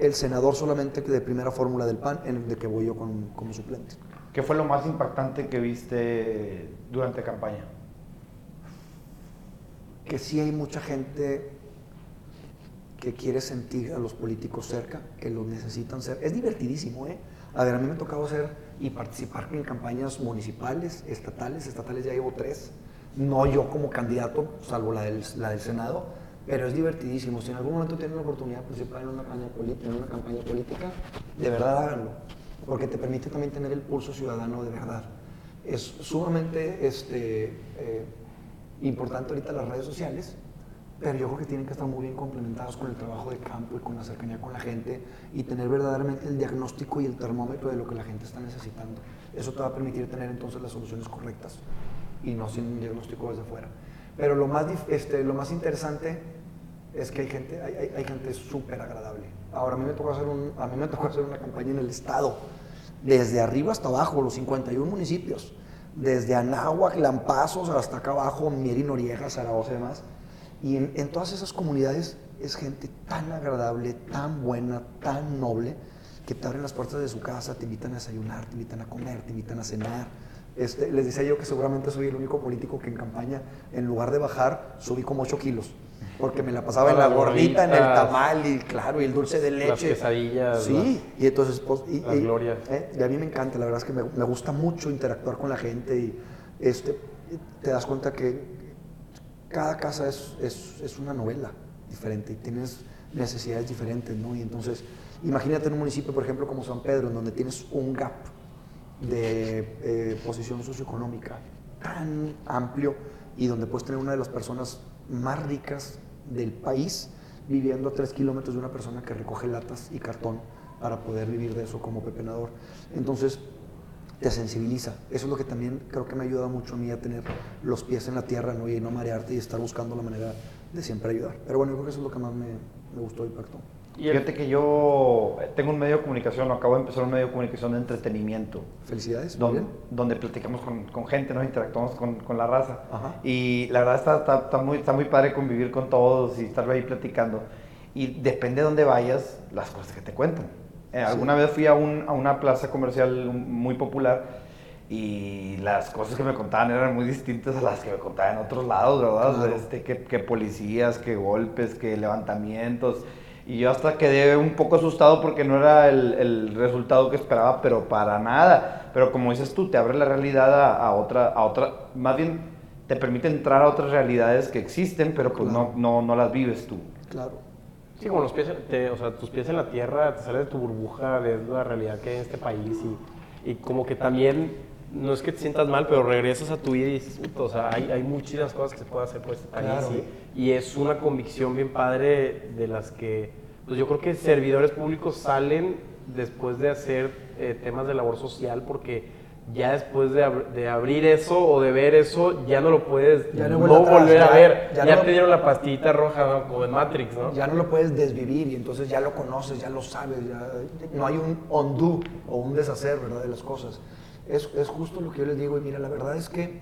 el senador solamente de primera fórmula del PAN, en el de que voy yo con- como suplente. ¿Qué fue lo más impactante que viste durante campaña? Que sí hay mucha gente que quiere sentir a los políticos cerca, que los necesitan ser. Es divertidísimo, ¿eh? A ver, a mí me ha tocado hacer y participar en campañas municipales, estatales, estatales ya llevo tres. No yo como candidato, salvo la del, la del Senado, pero es divertidísimo. Si en algún momento tienen la oportunidad de participar en una campaña, en una campaña política, de verdad háganlo, porque te permite también tener el pulso ciudadano de verdad. Es sumamente este, eh, importante ahorita las redes sociales, pero yo creo que tienen que estar muy bien complementados con el trabajo de campo y con la cercanía con la gente y tener verdaderamente el diagnóstico y el termómetro de lo que la gente está necesitando. Eso te va a permitir tener entonces las soluciones correctas y no sin un diagnóstico desde fuera. Pero lo más, este, lo más interesante es que hay gente, hay, hay- gente súper agradable. Ahora, a mí, me tocó hacer a mí me tocó hacer una campaña en el Estado, desde arriba hasta abajo, los 51 municipios, desde Anáhuac, Lampazos, hasta acá abajo, Mier y Noriega, Zaragoza y demás. Y en, en todas esas comunidades es gente tan agradable, tan buena, tan noble, que te abren las puertas de su casa, te invitan a desayunar, te invitan a comer, te invitan a cenar. Este, les decía yo que seguramente soy el único político que en campaña, en lugar de bajar, subí como 8 kilos. Porque me la pasaba en la gordita, en el tamal y claro, y el dulce de leche. Las quesadillas, Sí, y entonces, pues, y, las y- glorias. eh, y a mí me encanta, la verdad es que me, me gusta mucho interactuar con la gente y este, te das cuenta que cada casa es, es, es una novela diferente y tienes necesidades diferentes, ¿no? Y entonces, imagínate en un municipio, por ejemplo, como San Pedro, en donde tienes un gap de eh, posición socioeconómica tan amplio y donde puedes tener una de las personas más ricas del país viviendo a tres kilómetros de una persona que recoge latas y cartón para poder vivir de eso como pepenador. Entonces, te sensibiliza. Eso es lo que también creo que me ha ayudado mucho a mí a tener los pies en la tierra ¿no? y no marearte y estar buscando la manera de siempre ayudar. Pero bueno, yo creo que eso es lo que más me, me gustó y impactó. Y el- Fíjate que yo tengo un medio de comunicación, acabo de empezar un medio de comunicación de entretenimiento. Felicidades, muy donde, bien. donde platicamos con, con gente, ¿no? interactuamos con, con la raza. Ajá. Y la verdad está, está, está muy, está muy padre convivir con todos y estar ahí platicando. Y depende de dónde vayas, las cosas que te cuentan. Eh, Alguna vez fui a, un- a una plaza comercial muy popular y las cosas que me contaban eran muy distintas a las que me contaban en otros lados, ¿verdad? Claro. Este, que, que policías, que golpes, que levantamientos. Y yo hasta quedé un poco asustado porque no era el, el resultado que esperaba, pero para nada. Pero como dices tú, te abre la realidad a, a otra, a otra, más bien te permite entrar a otras realidades que existen, pero pues Claro. no, no, no las vives tú. Claro. Sí, como los pies, te- o sea, tus pies en la tierra, te sales de tu burbuja, de la realidad que hay en este país y, y como que también, no es que te sientas mal, pero regresas a tu vida y dices, "Puta, o sea, hay, hay muchísimas cosas que se puede hacer por este país Claro. y, y es una convicción bien padre de las que, pues yo creo que servidores públicos salen después de hacer eh, temas de labor social porque ya después de, ab- de abrir eso o de ver eso, ya no lo puedes Ya no no, atrás, volver a ver. ya Ya, no- te dieron la pastillita roja, como en Matrix, ¿no? Ya no lo puedes desvivir y entonces ya lo conoces, ya lo sabes, no hay un undo o un deshacer, ¿verdad? De las cosas. Es, es justo lo que yo les digo y mira, la verdad es que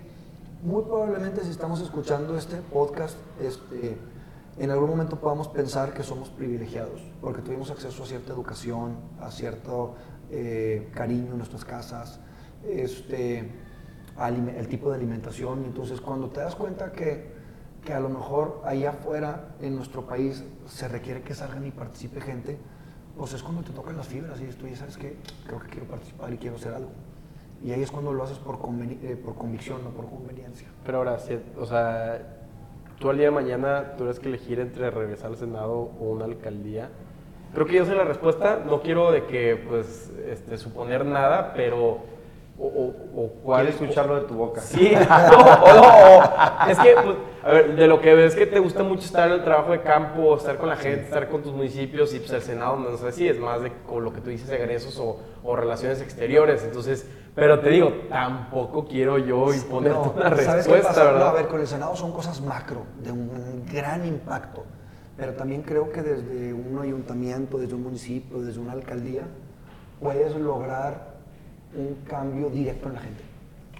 muy probablemente si estamos escuchando este podcast, este, en algún momento podamos pensar que somos privilegiados, porque tuvimos acceso a cierta educación, a cierto eh, cariño en nuestras casas, este, el tipo de alimentación. Y entonces cuando te das cuenta que, que a lo mejor allá afuera en nuestro país se requiere que salgan y participe gente, pues es cuando te tocan las fibras y tú ya sabes que creo que quiero participar y quiero hacer algo. Y ahí es cuando lo haces por, conveni- eh, por convicción, no por conveniencia. Pero ahora, si- o sea, tú al día de mañana tuvieras que elegir entre regresar al Senado o una alcaldía. Creo que yo sé la respuesta. No quiero de que, pues, este, suponer nada, pero... O, o, o cuál Quiero escucharlo de tu boca. Sí, no, o no, es que, pues, a ver, de lo que ves que te gusta mucho estar en el trabajo de campo, estar con la gente, estar con tus municipios y pues el Senado, no sé si es más de con lo que tú dices, egresos o, o relaciones exteriores. Entonces, pero te digo, tampoco quiero yo imponerte No, una ¿sabes qué respuesta? No, ¿verdad? a ver, con el Senado son cosas macro, de un gran impacto. Pero también creo que desde un ayuntamiento, desde un municipio, desde una alcaldía, puedes lograr un cambio directo en la gente.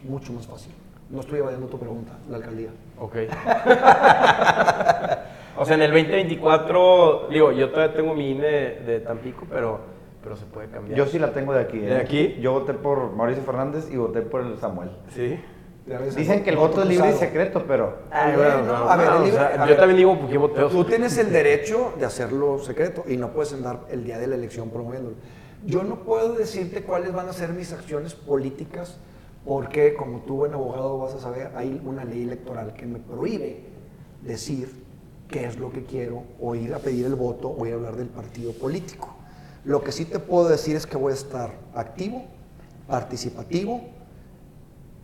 Mucho más fácil. No estoy evadiendo tu pregunta, la alcaldía. Ok. o sea, en el 2024, digo, yo todavía tengo mi INE de Tampico, pero, pero se puede cambiar. Yo sí la tengo de aquí. ¿eh? ¿De aquí? Yo voté por Mauricio Fernández y voté por el Samuel. Sí. Dicen que el voto voto es libre y secreto, pero... Ay, Bueno, bueno, no, no, a ver, no, el o libre- sea, a yo ver. también digo por qué voté. Tú tienes el derecho de hacerlo secreto y no puedes andar el día de la elección promoviéndolo. Yo no puedo decirte cuáles van a ser mis acciones políticas porque, como tú, buen abogado, vas a saber, hay una ley electoral que me prohíbe decir qué es lo que quiero o ir a pedir el voto o ir a hablar del partido político. Lo que sí te puedo decir es que voy a estar activo, participativo,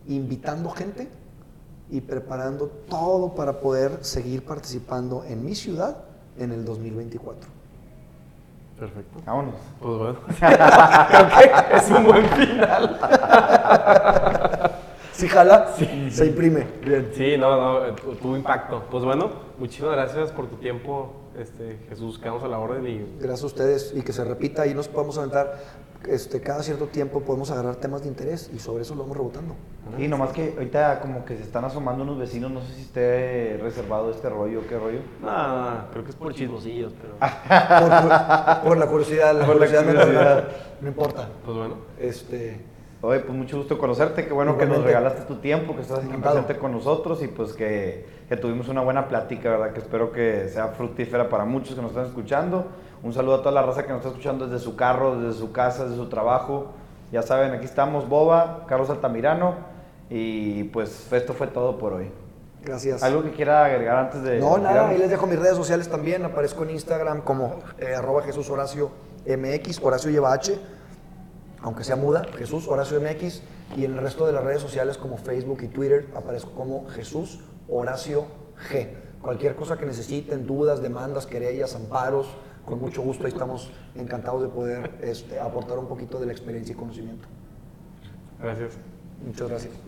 invitando gente y preparando todo para poder seguir participando en mi ciudad en el 2024. Perfecto. Vámonos. Pues bueno. Creo que es un buen final. Si jala, se imprime. Bien. Sí, no, no, tu- tuvo impacto. Pues bueno, muchísimas gracias por tu tiempo, este, Jesús, quedamos a la orden y Gracias a ustedes y que se repita y nos podemos aventar este, cada cierto tiempo podemos agarrar temas de interés y sobre eso lo vamos rebotando. Y nomás que ahorita como que se están asomando unos vecinos, no sé si esté reservado este rollo, qué rollo. No, no, no, creo que es por chismosillos, pero. Por, por- por la curiosidad, la Por la curiosidad, no- curiosidad. No, importa. Pues bueno. Este, Oye, pues mucho gusto conocerte, qué bueno que nos regalaste tu tiempo, que estás aquí presente con nosotros y pues que, que tuvimos una buena plática, ¿verdad? Que espero que sea fructífera para muchos que nos están escuchando. Un saludo a toda la raza que nos está escuchando desde su carro, desde su casa, desde su trabajo. Ya saben, aquí estamos, Boba, Carlos Altamirano y pues esto fue todo por hoy. gracias. ¿Algo que quiera agregar antes de... No, nada, ahí les dejo mis redes sociales también. Aparezco en Instagram como eh, arroba Jesús Horacio MX. Horacio lleva H, aunque sea muda, Jesús Horacio MX. Y en el resto de las redes sociales como Facebook y Twitter aparezco como Jesús Horacio G. Cualquier cosa que necesiten, dudas, demandas, querellas, amparos, con mucho gusto ahí estamos encantados de poder este, aportar un poquito de la experiencia y conocimiento. Gracias. Muchas gracias.